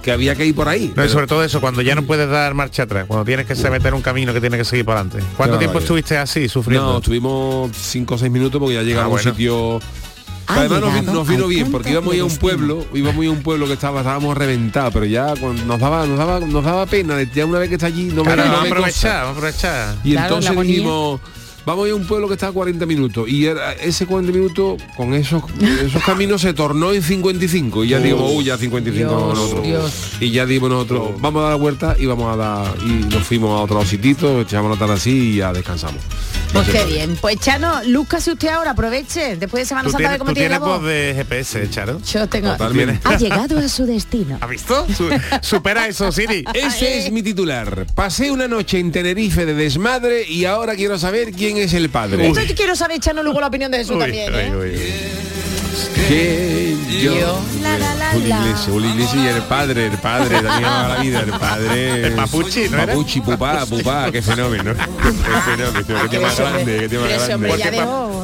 que había que ir por ahí. No, y sobre todo eso, cuando ya no puedes dar marcha atrás, cuando tienes que se meter un camino que tienes que seguir para adelante. ¿Cuánto tiempo estuviste así, sufriendo? No, estuvimos 5 o 6 minutos porque ya llegamos Ah, bueno. a un sitio. Ha Además nos, vino bien porque íbamos a de ir a un destino. pueblo, íbamos a un pueblo que estaba, estábamos reventados, pero ya cuando nos daba, nos daba, nos daba pena, de- ya una vez que está allí, no me Claro, no aprovechar. Y Claro, entonces dijimos, vamos a ir a un pueblo que está a 40 minutos. Y era, ese 40 minutos, con esos, esos caminos se tornó en 55. Y ya digamos, uy, ya 55 Dios, vamos nosotros. Dios. Y ya dimos nosotros, vamos a dar la vuelta y vamos a dar, y nos fuimos a otro sitito, echamos la tarde así y ya descansamos. Pues qué bien. Pues Chano, lúzcase usted ahora, aproveche. Después de Semana Santa de cómo tiene la voz. de GPS, Charo. Yo tengo. Totalmente. Ha llegado a su destino. ¿Has visto? Su- supera eso, Siri. Ese es mi titular. Pasé una noche en Tenerife de desmadre y ahora quiero saber quién es el padre. Esto quiero saber, Chano, luego la opinión de Jesús Uy, también, ¿eh? uy, uy. Que yo, Yo, la, la, la, Julio la. Iglesias, Julio Iglesias y el padre, el padre, también ama la vida, el padre. El Papuchi, ¿no era? Papuchi, pupá, pupá, qué fenómeno. Qué fenómeno, qué tema grande, qué tema grande. Porque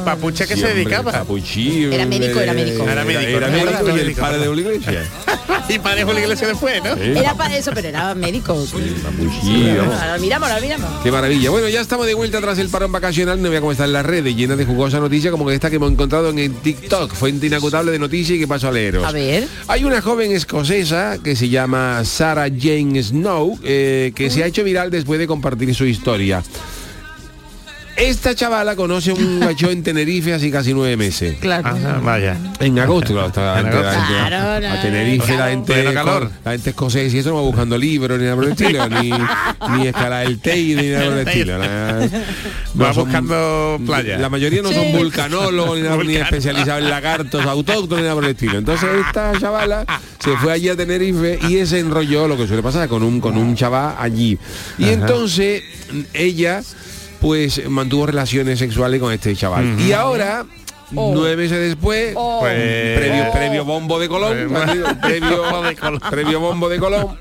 pa- que Sí, se dedicaba. Papuchi, Era médico, era médico. Era médico, Era médico Era y el médico, padre de. Julio Iglesias. y padre Julio Iglesias después, ¿no? ¿Eh? Era para eso, pero era médico. Papuchi, vamos. Ahora miramos, ahora miramos. Qué maravilla. Bueno, ya estamos de vuelta tras el parón vacacional. No voy a cómo están las redes llenas de jugosa noticia como esta que hemos encontrado en el TikTok. Fuente inagotable de noticias y que paso a leeros. A ver. Hay una joven escocesa que se llama Sarah Jane Snow eh, que se ha hecho viral después de compartir su historia. Esta chavala conoce a un macho en Tenerife hace casi nueve meses. Claro. Ajá, vaya. En agosto, claro, está- En la gente- Claro, no, a Tenerife la gente, calor. la gente escocesa y eso no va buscando libros ni nada por el estilo, ni, ni escalar el Teide ni nada por el estilo. la- Va no son- buscando playa. La mayoría no Sí. son vulcanólogos ni, nada, ni especializados en lagartos autóctonos ni nada por el estilo. Entonces esta chavala se fue allí a Tenerife y ese enrolló lo que suele pasar con un con un chaval allí. Y entonces ella pues mantuvo relaciones sexuales con este chaval. Y ahora Oh. nueve meses después Oh. Pues- previo, previo bombo de Colón, Eh, previo, bombo de Colón. previo bombo de Colón,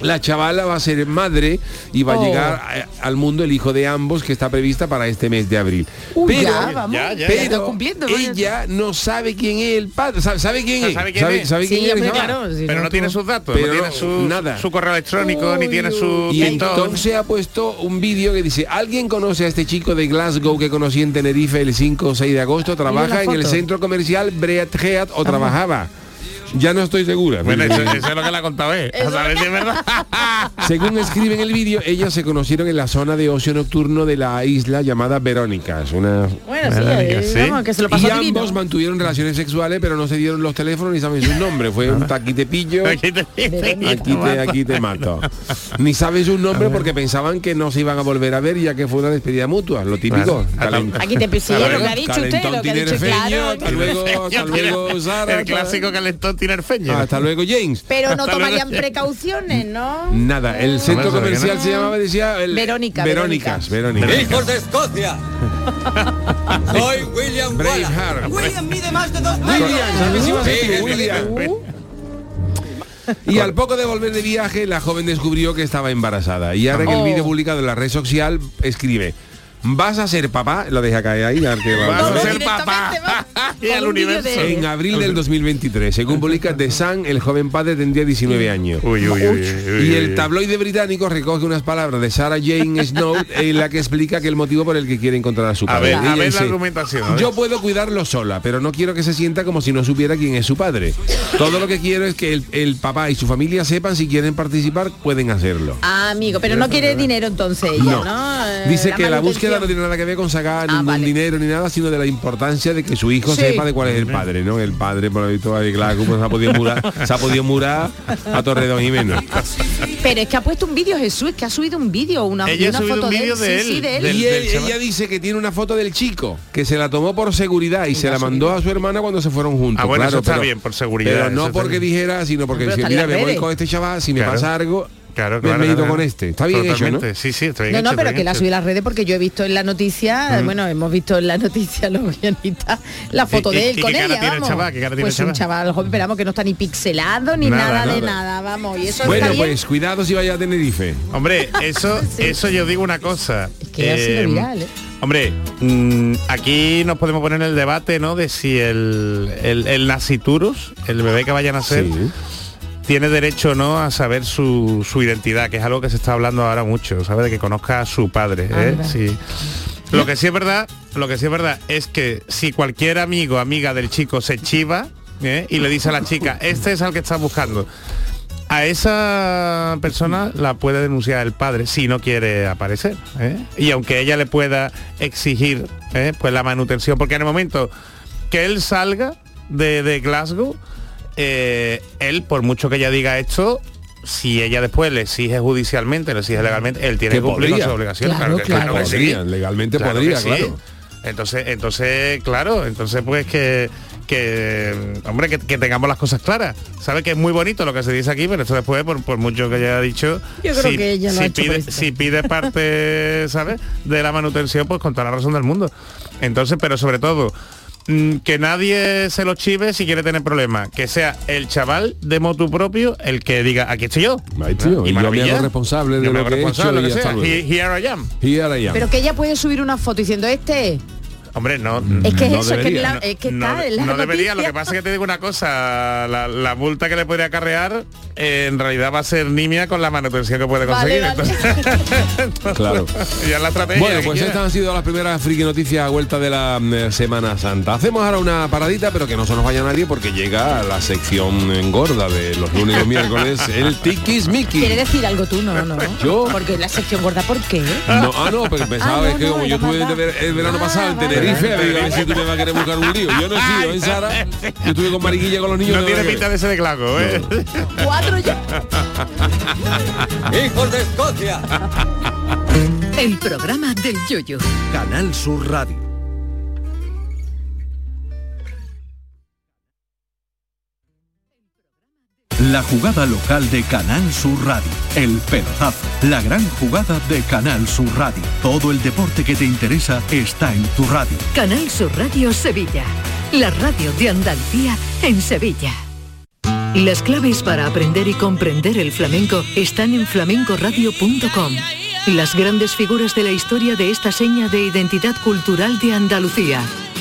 la chavala va a ser madre y va a Oh. llegar a- al mundo el hijo de ambos que está prevista para este mes de abril. Pero ya, vamos. ya, ya. está pero cumpliendo con eso. ella no sabe quién es el padre. ¿Sabe, sabe quién es? ¿Sabe? ¿Sabe Sí, quién es el hombre, chaval? claro. si Pero no tú- tiene sus datos, Pero no tiene su, nada. su correo electrónico, ni tiene su Y pintor. entonces ha puesto un vídeo que dice, ¿alguien conoce a este chico de Glasgow que conocí en Tenerife el 5 o 6 de agosto? Trabaja en el centro comercial Breatgeat o trabajaba. Ya no estoy segura. Bueno, eso, eso es lo que le ha contado él. A saber si es verdad. Según escribe en el vídeo, ellas se conocieron en la zona de ocio nocturno de la isla llamada Verónicas. Una... Bueno, sí, Verónica, eh, sí. vamos, que se lo Y ambos divino. mantuvieron relaciones sexuales, pero no se dieron los teléfonos ni saben sus nombres. Fue un taquitepillo. Aquí te, Aquí te, aquí te mato. Ni saben sus nombres porque pensaban que no se iban a volver a ver ya que fue una despedida mutua, lo típico. Aquí te Claro, lo que ha dicho usted, lo que ha dicho tinerfeño, claro. hasta luego, hasta luego, Sara. El clásico calentón Hasta luego, James. Pero no tomarían precauciones, ¿no? Nada, el centro Hombre, ¿sabes que comercial no? se llamaba, decía... El, Verónica, Verónicas, Verónica. Verónica. de Escocia. Soy William Braveheart. William mide más de dos William, ¿sabes si vas a Sí, decir es William? Y al poco de volver de viaje, la joven descubrió que estaba embarazada. Y ahora en el Oh. vídeo publicado en la red social escribe, ¿vas a ser papá? Lo deja caer ahí. a ver qué va. Vas a ser papá. Y al universo. En abril del 2023, según publica The Sun, el joven padre tendría 19 años. Uy, uy, uy, uy, Y el tabloide británico recoge unas palabras de Sarah Jane Snow en la que explica que el motivo por el que quiere encontrar a su A padre. ver, a ver la dice, argumentación. Yo puedo cuidarlo sola, pero no quiero que se sienta como si no supiera quién es su padre. Todo lo que quiero es que el, el papá y su familia sepan si quieren participar, pueden hacerlo. Ah, amigo, pero no quiere dinero entonces ella, ¿no? No. Eh, Dice que la búsqueda no tiene nada que ver con sacar Ah, ningún vale. dinero ni nada, sino de la importancia de que su hijo Sí. sepa de cuál es el padre, ¿no? El padre, por lo visto, ahí, claro, como se ha podido murar, se ha podido murar a Torredón y menos. Pero es que ha puesto un vídeo Jesús, que ha subido un vídeo, una, Ella ha una subido foto un de vídeo él, de sí, sí, él, de él. del- y él- del ella dice que tiene una foto del chico, que se la tomó por seguridad y se la mandó a su hermana cuando se fueron juntos. Ah, bueno, claro, eso está pero- bien, por seguridad, Pero no porque bien. dijera, sino porque en mira, me voy con este chaval, si me pasa algo, Claro, me- claro, me he ido claro. con este. Está bien hecho, ¿no? Totalmente, Sí, sí, está bien No, hecho, no, pero que la hecho. subí a las redes porque yo he visto en la noticia, bueno, hemos visto en la noticia los guionistas la foto ¿Y- de él y con qué cara ella, tiene el vamos. chaval? ¿Qué cara tiene pues el un chaval? chaval joven, esperamos que no está ni pixelado ni nada, Nada, de nada. nada, vamos. Y eso Bueno, está bien. pues cuidado si vaya a Tenerife. Hombre, eso, Sí. eso yo digo una cosa. Es que ha sido Eh, viral, ¿eh? Hombre, mm, aquí nos podemos poner en el debate, ¿no? De si el, el, el naciturus, el bebé que vayan a nacer, Sí. Tiene derecho no a saber su, su identidad, que es algo que se está hablando ahora mucho, ¿sabes? De que conozca a su padre. ¿eh? Sí. Lo que sí es verdad, lo que sí es verdad es que si cualquier amigo, amiga del chico se chiva ¿eh? y le dice a la chica, este es al que estás buscando. A esa persona la puede denunciar el padre si no quiere aparecer. ¿eh? Y aunque ella le pueda exigir ¿eh? pues la manutención, porque en el momento que él salga de, de Glasgow, eh, él, por mucho que ella diga esto, si ella después le exige judicialmente, le exige legalmente, él tiene Que que cumplir con podría. su obligación. Claro, que, claro. que sí. Podría, legalmente Claro podría, sí. claro. Entonces, entonces, claro, entonces pues que que hombre que, que tengamos las cosas claras. Sabe que es muy bonito lo que se dice aquí, pero esto después, por, por mucho que haya dicho, Yo creo que ella si pide, si parte, ¿sabes? De la manutención, pues con toda la razón del mundo. Entonces, pero sobre todo, que nadie se lo chive si quiere tener problemas. Que sea el chaval de motu propio el que diga, aquí estoy yo. Ahí, tío, y yo me hago responsable de Yo lo hago que he hecho responsable, y lo que hasta sea. luego. He- Here I am. Here I am. Pero que ella puede subir una foto diciendo este. Hombre, no. Es que es No eso, es que, debería. la- es que no, está en la no debería, lo que pasa es que te digo una cosa, la, la multa que le podría acarrear eh, en realidad va a ser nimia con la manutención que puede conseguir. vale. Entonces, Claro. ya la estrategia. Bueno, pues estas han sido las primeras friki noticias a vuelta de la mm, Semana Santa. Hacemos ahora una paradita, pero que no se nos vaya nadie porque llega la sección engorda de los lunes y los miércoles, el Tikis Miki. ¿Quiere decir algo tú? No, no. Yo. Porque la sección gorda, ¿por qué? No, ah, no, porque pensaba Ah, no, es que no, como yo estuve el verano Ah, pasado en vale. Digo, a ver si tú me vas a querer buscar un lío. Yo no he sido, ¿eh, Sara? Yo estuve con Mariquilla con los niños. no tiene pinta de ese de Glago, ¿eh? Cuatro ya. ¡Hijos de Escocia! El programa del yoyo. Canal Sur Radio. La jugada local de Canal Sur Radio. El pelotazo. La gran jugada de Canal Sur Radio. Todo el deporte que te interesa está en tu radio. Canal Sur Radio Sevilla. La radio de Andalucía en Sevilla. Las claves para aprender y comprender el flamenco están en flamencoradio.com. Las grandes figuras de la historia de esta seña de identidad cultural de Andalucía.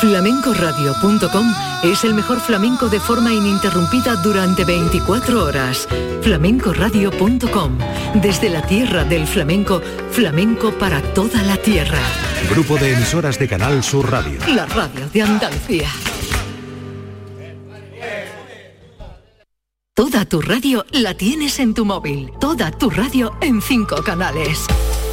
Flamencoradio.com es el mejor flamenco de forma ininterrumpida durante 24 horas. Flamencoradio.com, desde la tierra del flamenco, flamenco para toda la tierra. Grupo de emisoras de Canal Sur Radio. La radio de Andalucía. Toda tu radio la tienes en tu móvil. Toda tu radio en cinco canales.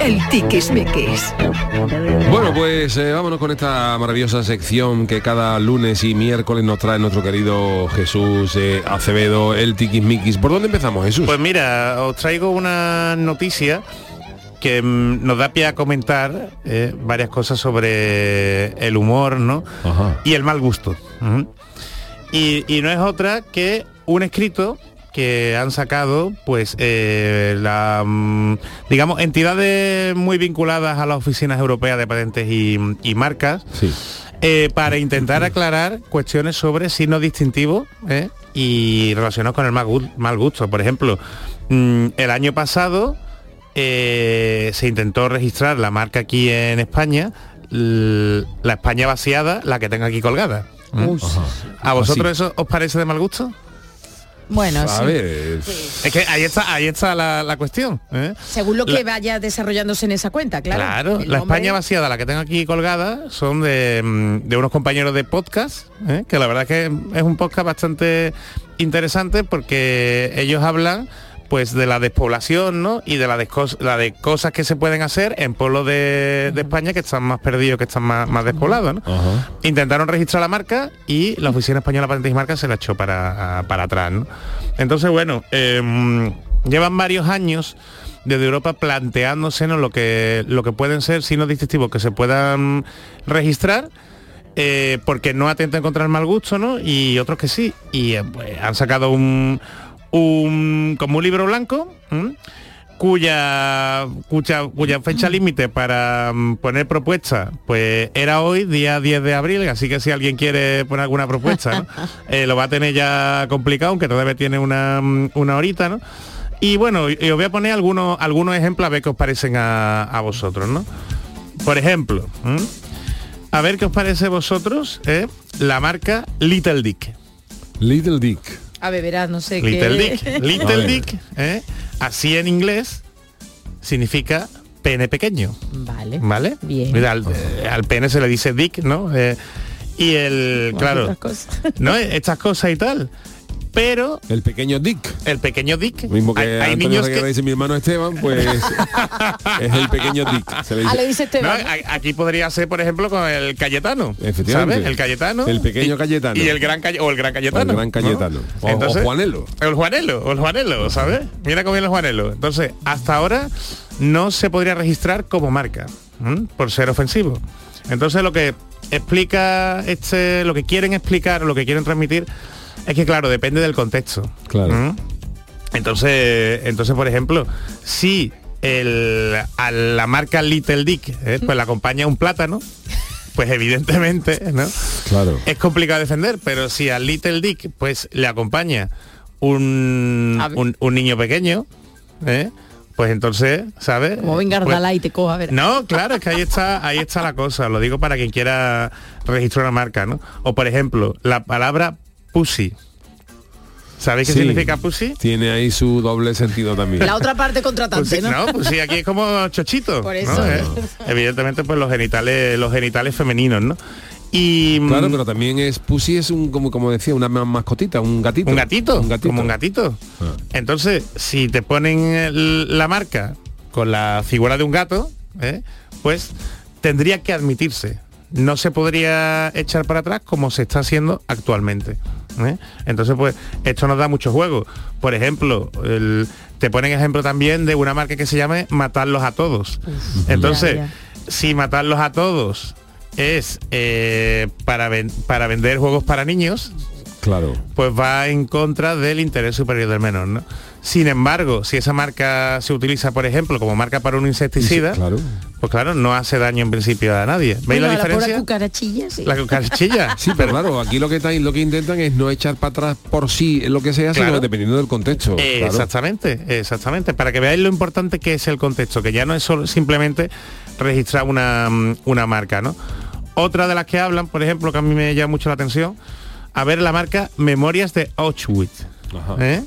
El tiquismiquis. Bueno, pues eh, vámonos con esta maravillosa sección que cada lunes y miércoles nos trae nuestro querido Jesús eh, Acevedo, el tiquismiquis. ¿Por dónde empezamos, Jesús? Pues mira, os traigo una noticia que mm, nos da pie a comentar eh, varias cosas sobre el humor, ¿no? Y el mal gusto. Y no es otra que un escrito que han sacado pues eh, la mm, digamos entidades muy vinculadas a las oficinas europeas de patentes y, y marcas eh, para intentar aclarar cuestiones sobre signos distintivos ¿eh? y relacionados con el mal, gu- mal gusto. Por ejemplo, mm, el año pasado eh, se intentó registrar la marca aquí en España, la España vaciada, la que tengo aquí colgada. Uy. ¿A vosotros eso os parece de mal gusto? Bueno, A sí. ver, es que ahí está, ahí está la, la cuestión. ¿eh? Según lo que La- vaya desarrollándose en esa cuenta, claro. Claro, la nombre- España vaciada, la que tengo aquí colgada, son de, mm, de unos compañeros de podcast, ¿eh? que la verdad que es un podcast bastante interesante porque ellos hablan pues de la despoblación ¿no? y de la de, cos- la de cosas que se pueden hacer en pueblos de, de España que están más perdidos, que están más, más despoblados. ¿no? Intentaron registrar la marca y la Oficina Española de Patentes y Marcas se la echó para, a- para atrás. ¿no? Entonces, bueno, em, llevan varios años desde Europa planteándose ¿no? lo, que, lo que pueden ser signos distintivos que se puedan registrar. eh, porque no atentan contra el mal gusto, ¿no? Y otros que sí. Y eh, pues, han sacado un, un como un libro blanco ¿m? cuya, cuya cuya fecha límite para mm, poner propuestas pues era hoy día 10 de abril así que si alguien quiere poner alguna propuesta ¿no? Eh, lo va a tener ya complicado aunque todavía tiene una, mm, una horita ¿no? y bueno y os voy a poner algunos algunos ejemplos a ver qué os parecen a, a vosotros ¿no? por ejemplo ¿m? a ver qué os parece a vosotros ¿eh? la marca Little Dick Little Dick A ver, verás, no sé Little qué. Dick. Little. Dick, ¿eh? así en inglés, significa pene pequeño. Vale. ¿Vale? Bien. Mira, al, eh, al pene se le dice dick, ¿no? Eh, y el, claro. ¿no? Estas cosas y tal. Pero el pequeño Dick, el pequeño Dick, mismo que hay, niños que dice mi hermano Esteban, pues es el pequeño Dick. Se le Ah, dice. le dice Esteban. No, aquí podría ser, por ejemplo, con el Cayetano. Efectivamente. ¿sabes? El Cayetano. El pequeño y- Cayetano. Y el gran Caye- o el gran Cayetano. O el gran ¿no? Cayetano. O- o Juanelo. El Juanelo, o el Juanelo, ¿sabes? Mira cómo viene el Juanelo. Entonces, hasta ahora no se podría registrar como marca, ¿m? por ser ofensivo. Entonces lo que explica este, lo que quieren explicar, o lo que quieren transmitir, es que claro, depende del contexto. Claro. ¿m? Entonces, entonces, por ejemplo, si el, a la marca Little Dick ¿eh? pues la acompaña un plátano, pues evidentemente, ¿no? Claro. Es complicado defender, pero si a Little Dick pues le acompaña un, un, un niño pequeño, ¿eh? pues entonces, ¿sabes? Como venga Pues- y te coja, a ver. no, claro, es que ahí está, ahí está la cosa. Lo digo para quien quiera registrar una marca, ¿no? O por ejemplo, la palabra pussy. ¿Sabéis qué Sí. significa pussy? Tiene ahí su doble sentido también. La otra parte contratante, Pussy, ¿no? no, pues sí, aquí es como chochito. Por ¿no? eso. Eh, Evidentemente, pues los genitales, los genitales femeninos, ¿no? Y mm, Claro, pero también es Pussy es un como como decía una ma- mascotita, un gatito. un gatito, Un gatito. como un gatito. Entonces, si te ponen la marca con la figura de un gato, ¿eh? pues tendría que admitirse. No se podría echar para atrás como se está haciendo actualmente. ¿Eh? Entonces, pues, esto nos da mucho juego. Por ejemplo, el- te ponen ejemplo también de una marca que se llame Matarlos a Todos. Entonces, Ya, si matarlos a todos es eh, para, ven- para vender juegos para niños, Claro. pues va en contra del interés superior del menor, ¿no? Sin embargo, si esa marca se utiliza, por ejemplo, como marca para un insecticida, Claro. pues claro, no hace daño en principio a nadie. ¿Veis Bueno, la a la diferencia? cucarachilla, sí. La cucarachilla. Sí, pero claro, aquí lo que están, lo que intentan es no echar para atrás por sí lo que sea, Claro. sino dependiendo del contexto. Eh, claro. Exactamente, exactamente. Para que veáis lo importante que es el contexto, que ya no es solo simplemente registrar una, mm, una marca, ¿no? Otra de las que hablan, por ejemplo, que a mí me llama mucho la atención, a ver la marca Memorias de Auschwitz. Ajá. ¿eh?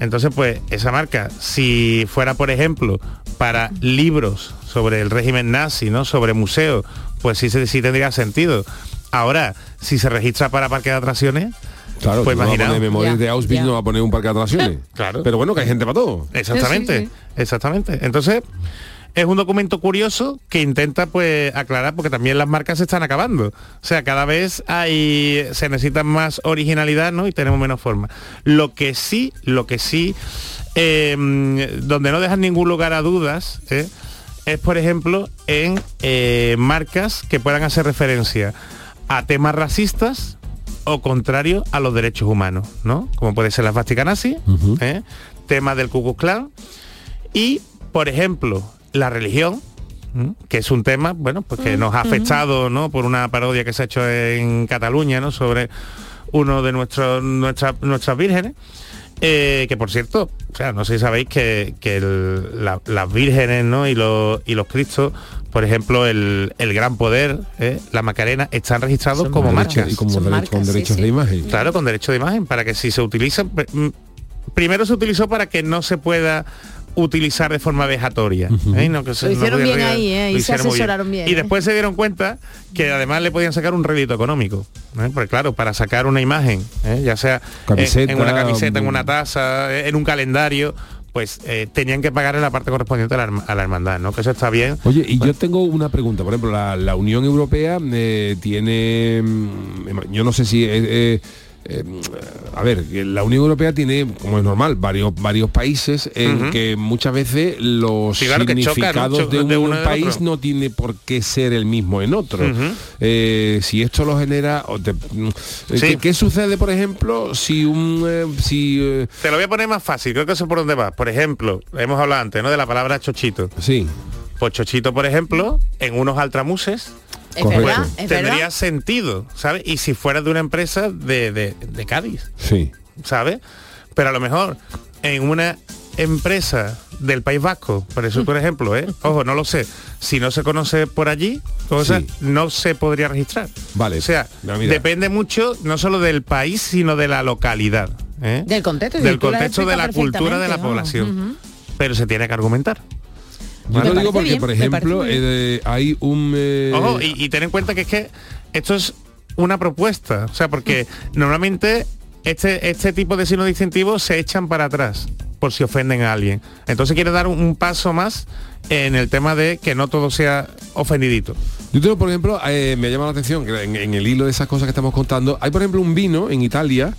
Entonces, pues, esa marca, si fuera, por ejemplo, para libros sobre el régimen nazi, ¿no? Sobre museos, pues sí, se- sí tendría sentido. Ahora, si se registra para parque de atracciones, Claro, pues tú no memorias de Auschwitz, no va a poner un parque de atracciones. Claro. Pero bueno, que hay gente para todo. Exactamente, Sí, sí, exactamente. Entonces, es un documento curioso que intenta pues aclarar porque también las marcas se están acabando. O sea, cada vez hay se necesita más originalidad, ¿no? Y tenemos menos forma. Lo que sí, lo que sí eh, donde no dejan ningún lugar a dudas, ¿eh? es por ejemplo en eh, marcas que puedan hacer referencia a temas racistas o contrario a los derechos humanos, ¿no? Como puede ser la Vatican nazi, Ujú. ¿eh? temas del Ku Klux Klan y, por ejemplo, la religión, ¿m? que es un tema, bueno, pues que nos ha afectado, ¿no? Por una parodia que se ha hecho en Cataluña, ¿no? Sobre uno de nuestros nuestra- nuestras vírgenes. eh, que por cierto, o sea, no sé si sabéis que, que el- la- las vírgenes ¿no? y, los, y los cristos, por ejemplo, el, el gran poder, ¿eh? la Macarena, están registrados Son como Derechos- marcas. y como derecho- marcas, con derechos sí. de imagen. Claro, con derecho de imagen, para que si se utilizan... mm, Primero se utilizó para que no se pueda utilizar de forma vejatoria. ¿eh? No que se- Lo hicieron bien ahí, ¿eh? Y se asesoraron bien, Y ¿eh? después se dieron cuenta que además le podían sacar un rédito económico. ¿eh? Porque claro, para sacar una imagen, ¿eh? ya sea en- Camiseta, en una camiseta, en una taza, en un calendario, pues eh, tenían que pagar en la parte correspondiente a la, herma- a la hermandad, ¿no? Que eso está bien. Oye, y yo tengo una pregunta. Por ejemplo, la, la Unión Europea eh, tiene, mm, yo no sé si, eh, eh, a ver, la Unión Europea tiene, como es normal, varios varios países en que muchas veces los Sí, significados de un de uno país otro. no tiene por qué ser el mismo en otro. Eh, si esto lo genera, o te- mm, eh, Sí. ¿qué, qué sucede, por ejemplo, si un, eh, si, Te lo voy a poner más fácil, creo que sé por dónde va. Por ejemplo, hemos hablado antes, ¿no? De la palabra chochito. sí, Pues chochito, por ejemplo, en unos altramuses Es Correcto. verdad, es tendría verdad. sentido, ¿sabes? Y si fuera de una empresa de, de- de Cádiz, sí, ¿sabes? Pero a lo mejor en una empresa del País Vasco, por eso por ejemplo, ¿eh? Ojo, no lo sé. Si no se conoce por allí, cosas, Sí. no se podría registrar. Vale. O sea, depende mucho no solo del país, sino de la localidad. ¿eh? Del contexto. del contexto de la cultura de la población. Pero se tiene que argumentar. Yo lo digo porque, bien, por ejemplo, eh, hay un... eh, Ojo, y, y ten en cuenta que es que esto es una propuesta. O sea, porque normalmente este, este tipo de signos distintivos se echan para atrás por si ofenden a alguien. Entonces quiere dar un, un paso más en el tema de que no todo sea ofendidito. Yo tengo, por ejemplo, eh, me llama la atención que en, en el hilo de esas cosas que estamos contando, hay, por ejemplo, un vino en Italia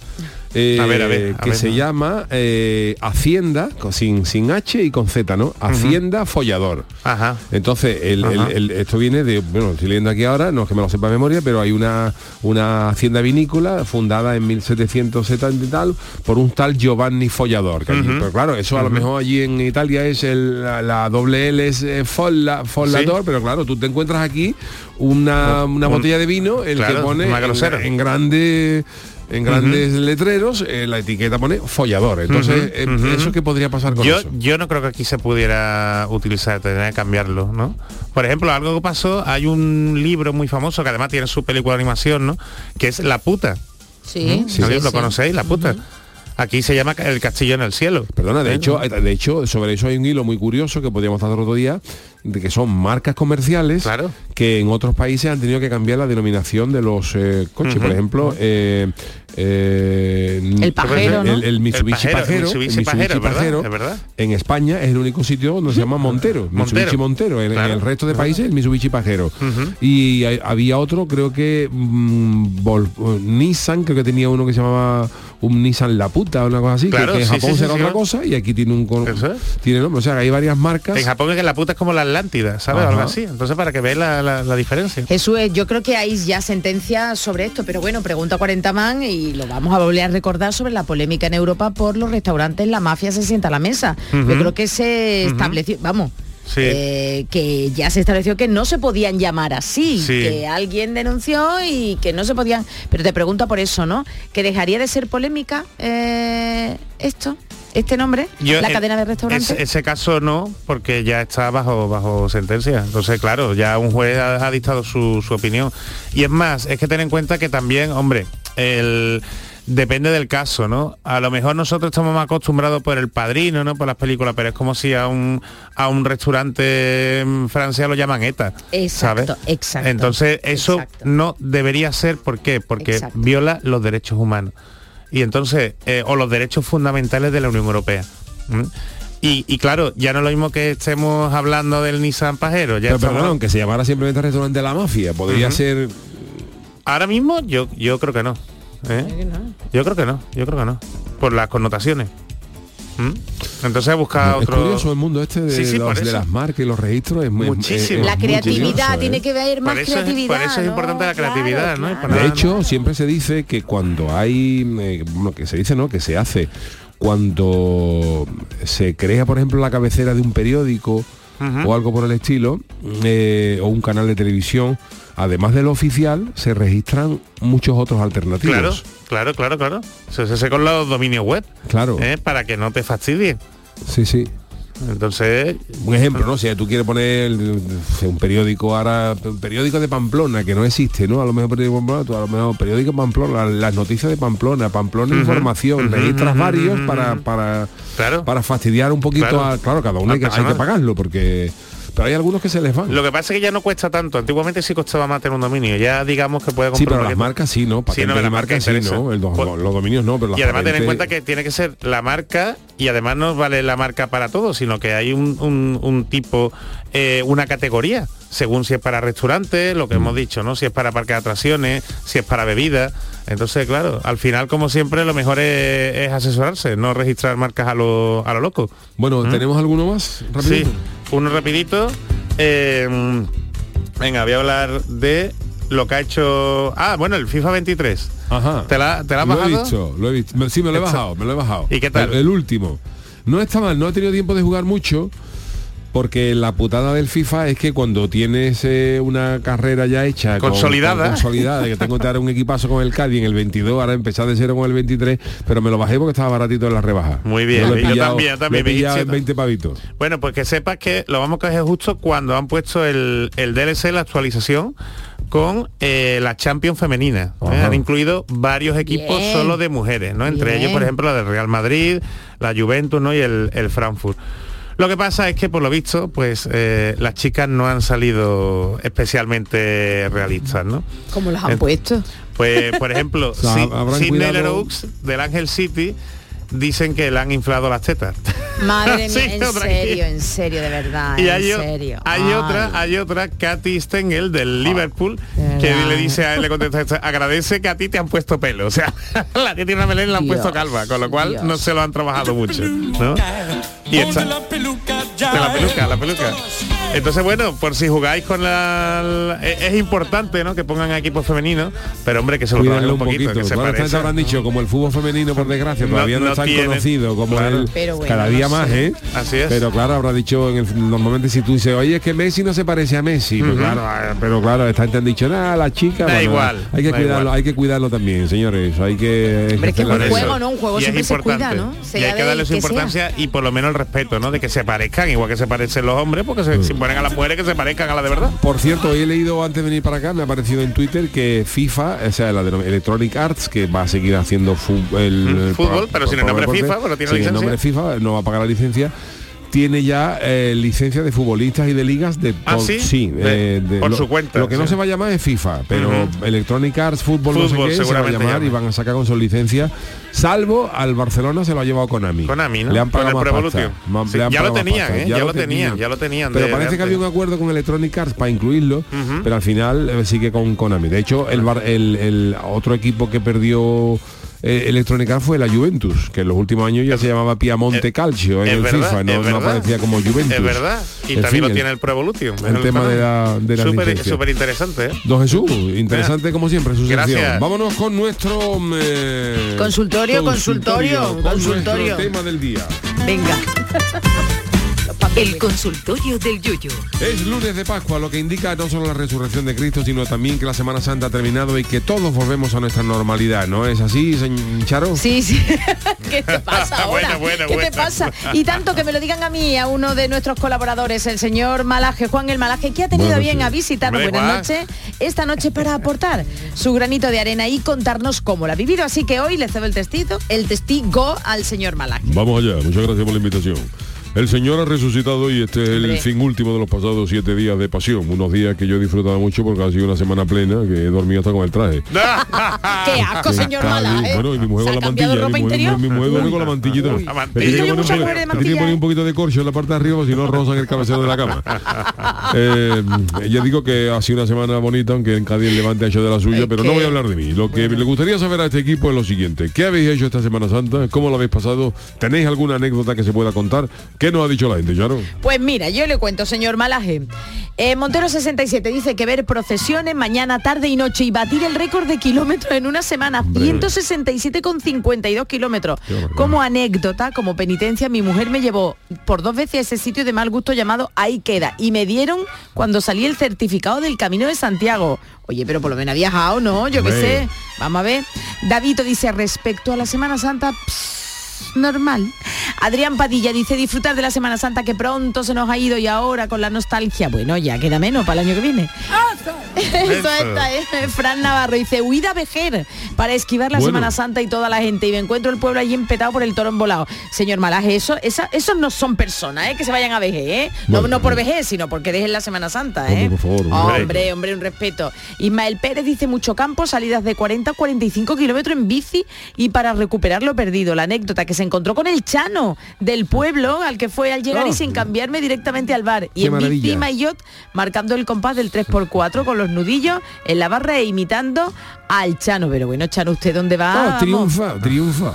eh, A ver, a ver, a que ver, se ¿no? llama eh, Hacienda, con- sin, sin H y con Z, ¿no? Hacienda Follador. Ajá. Entonces, el- el- Ajá. el- esto viene de, bueno, estoy leyendo aquí ahora, no es que me lo sepa de memoria, pero hay una, una hacienda vinícola fundada en 1770 y tal por un tal Giovanni Follador. que allí- pero claro, eso a lo mejor allí en Italia es el, la, la doble L es eh, folla, follador, pero claro, tú te encuentras aquí una, una Un- botella de vino, el que claro, pone en, grosero. en grande en grandes letreros, eh, la etiqueta pone follador. Entonces, eh. ¿eso qué podría pasar con yo, eso? yo no creo que aquí se pudiera utilizar, tendría que cambiarlo, ¿no? Por ejemplo, algo que pasó, hay un libro muy famoso que además tiene su película de animación, ¿no? Que es La puta. Sí, ¿Mm? ¿Sabéis? ¿Lo conocéis? La puta. Aquí se llama El Castillo en el Cielo. Perdona, de ¿Eh? hecho, de hecho, sobre eso hay un hilo muy curioso que podríamos tratar otro día, de que son marcas comerciales que en otros países han tenido que cambiar la denominación de los eh, coches. Por ejemplo, eh, eh, El pajero, ¿no? el, el Mitsubishi El pajero, Pajero, el Mitsubishi Pajero, verdad, Pajero, es verdad. en España es el único sitio donde se llama Montero, Mitsubishi Montero. En, en Claro. el resto de países el Mitsubishi Pajero. Y hay- había otro, creo que mm, Vol- eh, Nissan, creo que tenía uno que se llamaba un Nissan La Puta, una cosa así, que- Claro, que, en sí, Japón sí, será sí, otra claro. cosa y aquí tiene un tiene nombre. O sea, que hay varias marcas. En Japón es que la puta es como la Atlántida, ¿sabes? Ajá. Algo así. Entonces, para que veáis la, la- la diferencia. Jesús, yo creo que hay ya sentencia sobre esto, pero bueno, pregunta 40 man y lo vamos a volver a recordar sobre la polémica en Europa por los restaurantes La Mafia se sienta a la mesa. Yo creo que se estableció, vamos, Sí. eh, que ya se estableció que no se podían llamar así, Sí. que alguien denunció y que no se podían... Pero te pregunto por eso, ¿no? ¿Que dejaría de ser polémica eh, esto, este nombre, Yo, la cadena de restaurantes? Ese, ese caso no, porque ya está bajo bajo sentencia. Entonces, claro, ya un juez ha, ha dictado su, su opinión. Y es más, es que ten en cuenta que también, hombre, el depende del caso, ¿no? A lo mejor nosotros estamos más acostumbrados por el padrino, ¿no? Por las películas, pero es como si a un a un restaurante en Francia lo llaman ETA. Exacto, ¿sabes? exacto, Entonces, eso no debería ser, ¿por qué? Porque Exacto. viola los derechos humanos. Y entonces, eh, o los derechos fundamentales de la Unión Europea. ¿Mm? Y, y claro, ya no es lo mismo que estemos hablando del Nissan Pajero. Ya Pero estamos- perdón, aunque se llamara simplemente restaurante de la mafia, podría ser Ahora mismo yo, yo creo que no. ¿eh? Yo creo que no, yo creo que no. Por las connotaciones. ¿Mm? Entonces busca es otro. curioso el mundo este de, Sí, sí, los- por de eso. las marcas y los registros es muy Muchísimo. es- la es creatividad, tiene que haber más Por eso es- creatividad. por eso es ¿no? importante la creatividad, ¿no? De nada hecho, siempre se dice que cuando hay, eh, bueno, que se dice, ¿no? Que se hace cuando se crea, por ejemplo, la cabecera de un periódico o algo por el estilo, eh, o un canal de televisión, además de lo oficial, se registran muchos otros alternativos. Claro, claro, claro, claro. Se hace con los dominios web. Claro. ¿eh? Para que no te fastidie. Sí, sí. Entonces, Un ejemplo, ¿no? Si tú quieres poner eh, un periódico ahora, un periódico de Pamplona, que no existe, ¿no? A lo mejor periódico de Pamplona, a lo mejor periódico de Pamplona, la- las noticias de Pamplona, Pamplona información, ujú, registras ujú, varios para, para, Claro. para fastidiar un poquito Claro. a. Claro, cada uno hay que, hay que personal. pagarlo, porque. Pero hay algunos que se les van. lo que pasa es que ya no cuesta tanto. Antiguamente sí costaba más tener un dominio. Ya digamos que puede comprar Sí, pero las marcas sí, ¿no? Sí, Patentes no, la marca sí. ¿no? El Pues- los dominios no, pero las Y además ten en patentes- cuenta que tiene que ser la marca y además no vale la marca para todo, sino que hay un, un- un tipo, eh, una categoría, según si es para restaurantes, lo que hemos dicho, ¿no? Si es para parques de atracciones, si es para bebidas. Entonces, claro, al final, como siempre, lo mejor es, es asesorarse, no registrar marcas a lo, a lo loco. Bueno, ¿tenemos alguno más? Rapidito. Sí, uno rapidito. Eh, venga, voy a hablar de lo que ha hecho... Ah, bueno, el FIFA 23. Ajá. ¿Te la, te la has lo he bajado? visto, lo he visto. Sí, me lo he bajado, me lo he bajado. ¿Y qué tal? El, el último. No está mal, no he tenido tiempo de jugar mucho. Porque la putada del FIFA es que cuando tienes eh, una carrera ya hecha, con- Consolidada. con- consolidada, que tengo que dar un equipazo con el Cádiz en el 22, ahora empezar de cero con el 23, pero me lo bajé porque estaba baratito en la rebaja. Muy bien, he yo pillado- también, yo también, lo he me hice- en 20 pavitos. Bueno, pues que sepas que lo vamos a coger justo cuando han puesto el, el DLC, la actualización, con eh, la Champions femenina. ¿eh? Han incluido varios equipos Bien. solo de mujeres, ¿no? Entre Bien. ellos, por ejemplo, la del Real Madrid, la Juventus, ¿no? Y el, el Frankfurt. Lo que pasa es que por lo visto, pues eh, las chicas no han salido especialmente realistas, ¿no? ¿Cómo los han puesto? Pues, por ejemplo, O sea, Sidney del Ángel City dicen que le han inflado las tetas. Madre Sí, mía, en serio, en serio, de verdad, Y hay, o- serio. hay Ay. otra, hay otra, Katy Stengel del Liverpool, que le dice a él, le contesta, esto, agradece que a ti te han puesto pelo. O sea, la que tiene una melena la han puesto calva, con lo cual Dios. no se lo han trabajado mucho. ¿no? Y esta, de la peluca, la peluca. Entonces, bueno, por si jugáis con la... la- Es, es importante, ¿no? Que pongan equipos femeninos, pero hombre, que se lo trabajen un un poquito, poquito. que se habrán dicho, como el fútbol femenino, por desgracia, No- todavía no, no es tan conocido como claro. el Pero bueno, cada día no más, sé. ¿eh? Así es. Pero claro, habrá dicho en el- normalmente si tú dices, oye, es que Messi no se parece a Messi, pues Ujú. claro, ah, pero claro, esta gente han dicho, nada, la chica, Da bueno, igual, hay que da cuidarlo, igual. hay que cuidarlo también, señores, hay que Hombre, es que un juego, ¿no? Un juego Y es siempre se cuida, importante. ¿no? Y hay que darle su importancia y por lo menos el respeto, ¿no? De que se parezcan, igual que se parecen los hombres, porque se, si ponen a las mujeres que se parezcan a la de verdad. Por cierto, hoy he leído antes de venir para acá, me ha aparecido en Twitter que FIFA, o sea, la de Electronic Arts, que va a seguir haciendo el, Mm, el fútbol, pero sin el nombre FIFA, pero tiene sin el licencia. nombre FIFA, no va a pagar la licencia. Tiene ya eh, licencia de futbolistas y de ligas de ¿Ah, sí? De- eh, de- por lo, su cuenta, Lo que no sí. se va a llamar es FIFA, pero Ujú. Electronic Arts Fútbol, no sé qué, se va a llamar y van a sacar con su licencia. Salvo al Barcelona se lo ha llevado Konami. Konami, ¿no? Le han pagado más pasta. Sí, le han ya lo pagado tenían. ¿eh? Ya lo tenían, ya lo tenían Pero parece que había un acuerdo con Electronic Arts para incluirlo, pero al final eh, sigue con Konami. De hecho, el, bar- el, el otro equipo que perdió eh, Electronic Arts fue la Juventus, que en los últimos años ya se llamaba Piamonte Calcio en el verdad, FIFA, no, aparecía como Juventus. Es verdad. Y En también fin, lo tiene el Pro Evolution. el tema de la- de la Súper licencia. súper interesante, ¿eh? Don Jesús, interesante como siempre su sección. Gracias. Vámonos con nuestro eh, Consultorio, consultorio, con consultorio. nuestro tema del día. Venga. El consultorio del Yuyu. Es lunes de Pascua, lo que indica no solo la resurrección de Cristo, sino también que la Semana Santa ha terminado y que todos volvemos a nuestra normalidad, ¿no es así, señor Charo? Sí, sí. ¿Qué te pasa ahora? Buena, buena, ¿Qué te pasa? Y tanto que me lo digan a mí, a uno de nuestros colaboradores, el señor Malaje, Juan el Malaje, que ha tenido bien a visitarnos Hombre, buenas noches esta noche para aportar su granito de arena y contarnos cómo lo ha vivido. Así que hoy le cedo el testigo, el testigo al señor Malaje. Vamos allá, muchas gracias por la invitación. El Señor ha resucitado y este es el fin último de los pasados siete días de pasión. Unos días que yo he disfrutado mucho porque ha sido una semana plena, que he dormido hasta con el traje. ¡Qué asco, señor día- Malaje! Bueno, y mi mujer ¿Se con la mantilla. ropa Mi mujer, interior? mi mujer duerme con la mantillita. La mantilla. tiene que poner- un poquito de corcho en la parte de arriba, si no rozan el cabecero de la cama. Eh, ya digo que ha sido una semana bonita, aunque en Cádiz el Levante ha hecho de la suya, pero no voy a hablar de mí. Lo que le gustaría saber a este equipo es lo siguiente. ¿Qué habéis hecho esta Semana Santa? ¿Cómo lo habéis pasado? ¿Tenéis alguna anécdota que se pueda contar? ¿Qué nos ha dicho la gente, Charo? Pues mira, yo le cuento, señor Malaje. Eh, Montero 67 dice que ver procesiones mañana, tarde y noche y batir el récord de kilómetros en una semana, Hombre. 167,52 kilómetros. Como anécdota, como penitencia, mi mujer me llevó por dos veces a ese sitio de mal gusto llamado Ahí queda y me dieron cuando salí el certificado del Camino de Santiago. Oye, pero por lo menos ha viajado, ¿no? Yo qué sé. Vamos a ver. David dice respecto a la Semana Santa. pss, normal. Adrián Padilla dice disfrutar de la Semana Santa que pronto se nos ha ido y ahora con la nostalgia, bueno, ya queda menos para el año que viene. Eso está, ¿eh? Fran Navarro dice, huida vejer para esquivar la Bueno. Semana Santa y toda la gente y me encuentro el pueblo allí empetado por el toro embolado. Señor Malaje, eso, esa- esos no son personas, ¿eh? Que se vayan a vejez, ¿eh? No, Bueno, no por vejez, sino porque dejen la Semana Santa, Hombre, ¿eh? por favor, hombre. hombre, hombre, un respeto. Ismael Pérez dice mucho campo, salidas de 40 a 45 kilómetros en bici y para recuperar lo perdido. La anécdota que se encontró con el Chano del pueblo al que fue al llegar y sin cambiarme directamente al bar. Y Qué en maravilla. Maillot marcando el compás del 3x4 con los nudillos en la barra e imitando al Chano. Pero bueno, Chano, ¿usted dónde va? Vamos. triunfa, triunfa.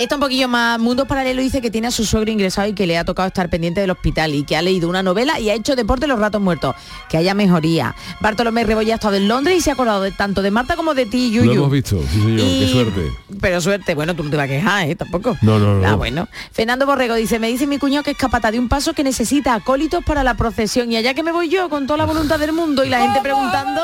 Esto un poquillo más. Mundo Paralelo dice que tiene a su suegro ingresado y que le ha tocado estar pendiente del hospital y que ha leído una novela y ha hecho deporte los ratos muertos. Que haya mejoría. Bartolomé Rebolla ha estado en Londres y se ha acordado de, tanto de Marta como de ti, Yuyu. Lo hemos visto, sí señor, Y- qué suerte. Pero suerte, bueno, tú no te vas a quejar, ¿eh? Tampoco. No, no, no. Ah, bueno. Fernando Borrego dice, me dice mi cuñado que es capata de un paso que necesita acólitos para la procesión y allá que me voy yo con toda la voluntad del mundo y la gente preguntando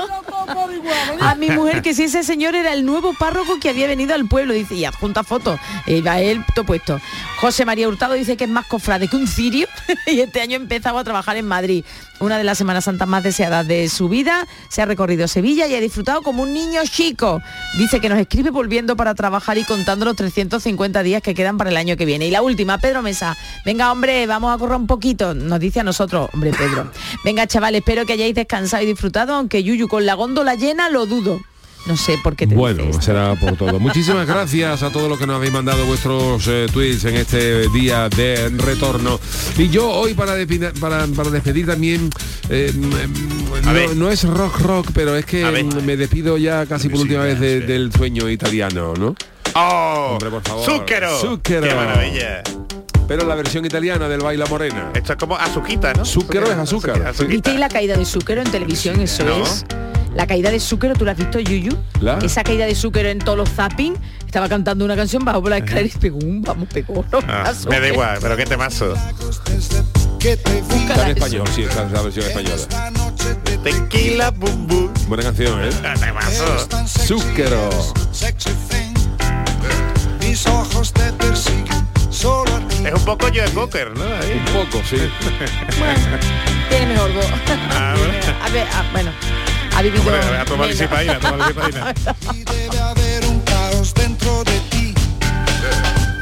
a mi mujer que si ese señor era el nuevo párroco que había venido al pueblo, dice, y adjunta fotos, y va puesto. José María Hurtado dice que es más cofrade que un cirio y este año empezaba a trabajar en Madrid. Una de las Semanas Santas más deseadas de su vida, se ha recorrido Sevilla y ha disfrutado como un niño chico. Dice que nos escribe volviendo para trabajar y contando los 350 días que quedan para el año que viene. Y la última, Pedro Mesa. Venga, hombre, vamos a correr un poquito. Nos dice a nosotros, hombre, Pedro. Venga, chavales, espero que hayáis descansado y disfrutado, aunque Yuyu con la góndola llena lo dudo. No sé por qué te Bueno, dice esto. será por todo. Muchísimas gracias a todos los que nos habéis mandado vuestros eh, tweets en este día de retorno. Y yo hoy para, despedir- para, para despedir también, eh, mm, A no, es rock rock, pero es que me despido ya casi por última vez de- del sueño italiano, ¿no? ¡Oh! Hombre, por favor. Zúquero. ¡Qué maravilla! Pero la versión italiana del Baila Morena. Esto es como azuquita, ¿no? Zúquero es azúcar. ¿Viste la caída de Zúquero en televisión? Eso No. es. La caída de Zúquero, ¿tú la has visto, Yuyu? La- Esa caída de Zúquero en todos los zapping. Estaba cantando una canción, bajó por la escalera y pegó un, vamos, pegó. no, Ah, me da igual, pero qué temazo. Está en español, sí, está en la versión española. Tequila bum bum. Buena canción, ¿eh? Temazo. Zúquero. Mis ojos te persiguen, a. Es un poco Joe Cocker, ¿no? Ahí. Un poco, sí. Tiene mejor voz. Ah, bueno. a ver, ah, bueno. Ha vivido. Hombre, a tomar menos. lisipaína, a tomar lisipaína. Y debe haber un caos dentro de ti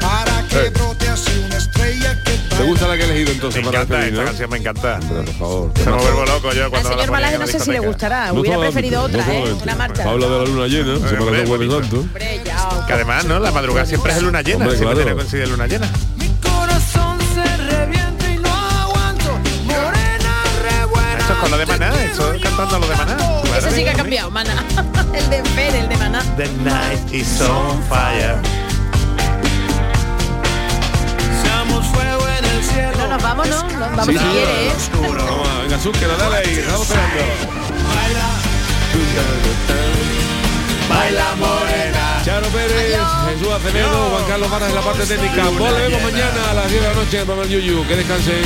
para que brote así una estrella que ¿Te gusta la que he elegido entonces Me para encanta, despedir, esta no? canción me encanta. Hombre, por favor. Se me vuelvo loco yo Al cuando la señor ponen Malaje en no la sé si le discoteca. gustará. No Hubiera preferido otra, ¿eh? Una marcha. Habla de la luna llena, se Hombre, parece buen bonito. santo. Hombre, ya. Que además, ¿no? La madrugada siempre es luna llena. Hombre, siempre claro. tiene que coincidir luna llena. Mi corazón se revienta y no aguanto. Morena rebuena. Esto es con lo de maná, esto es cantando lo de maná. Ese sí que ha cambiado, mana. el de Fer, el de Maná. The night is on fire. Seamos fuego en el cielo. No, nos vamos, ¿no? Nos vamos Sí, si sí, quiere, ¿eh? Vamos, venga, Zúquero, dale ahí, estamos esperando. Baila morena. Charo Pérez, Jesús Acevedo, Juan Carlos Varas en la parte técnica. Volvemos mañana a las 10 de la noche en el Yuyu. Que descansen.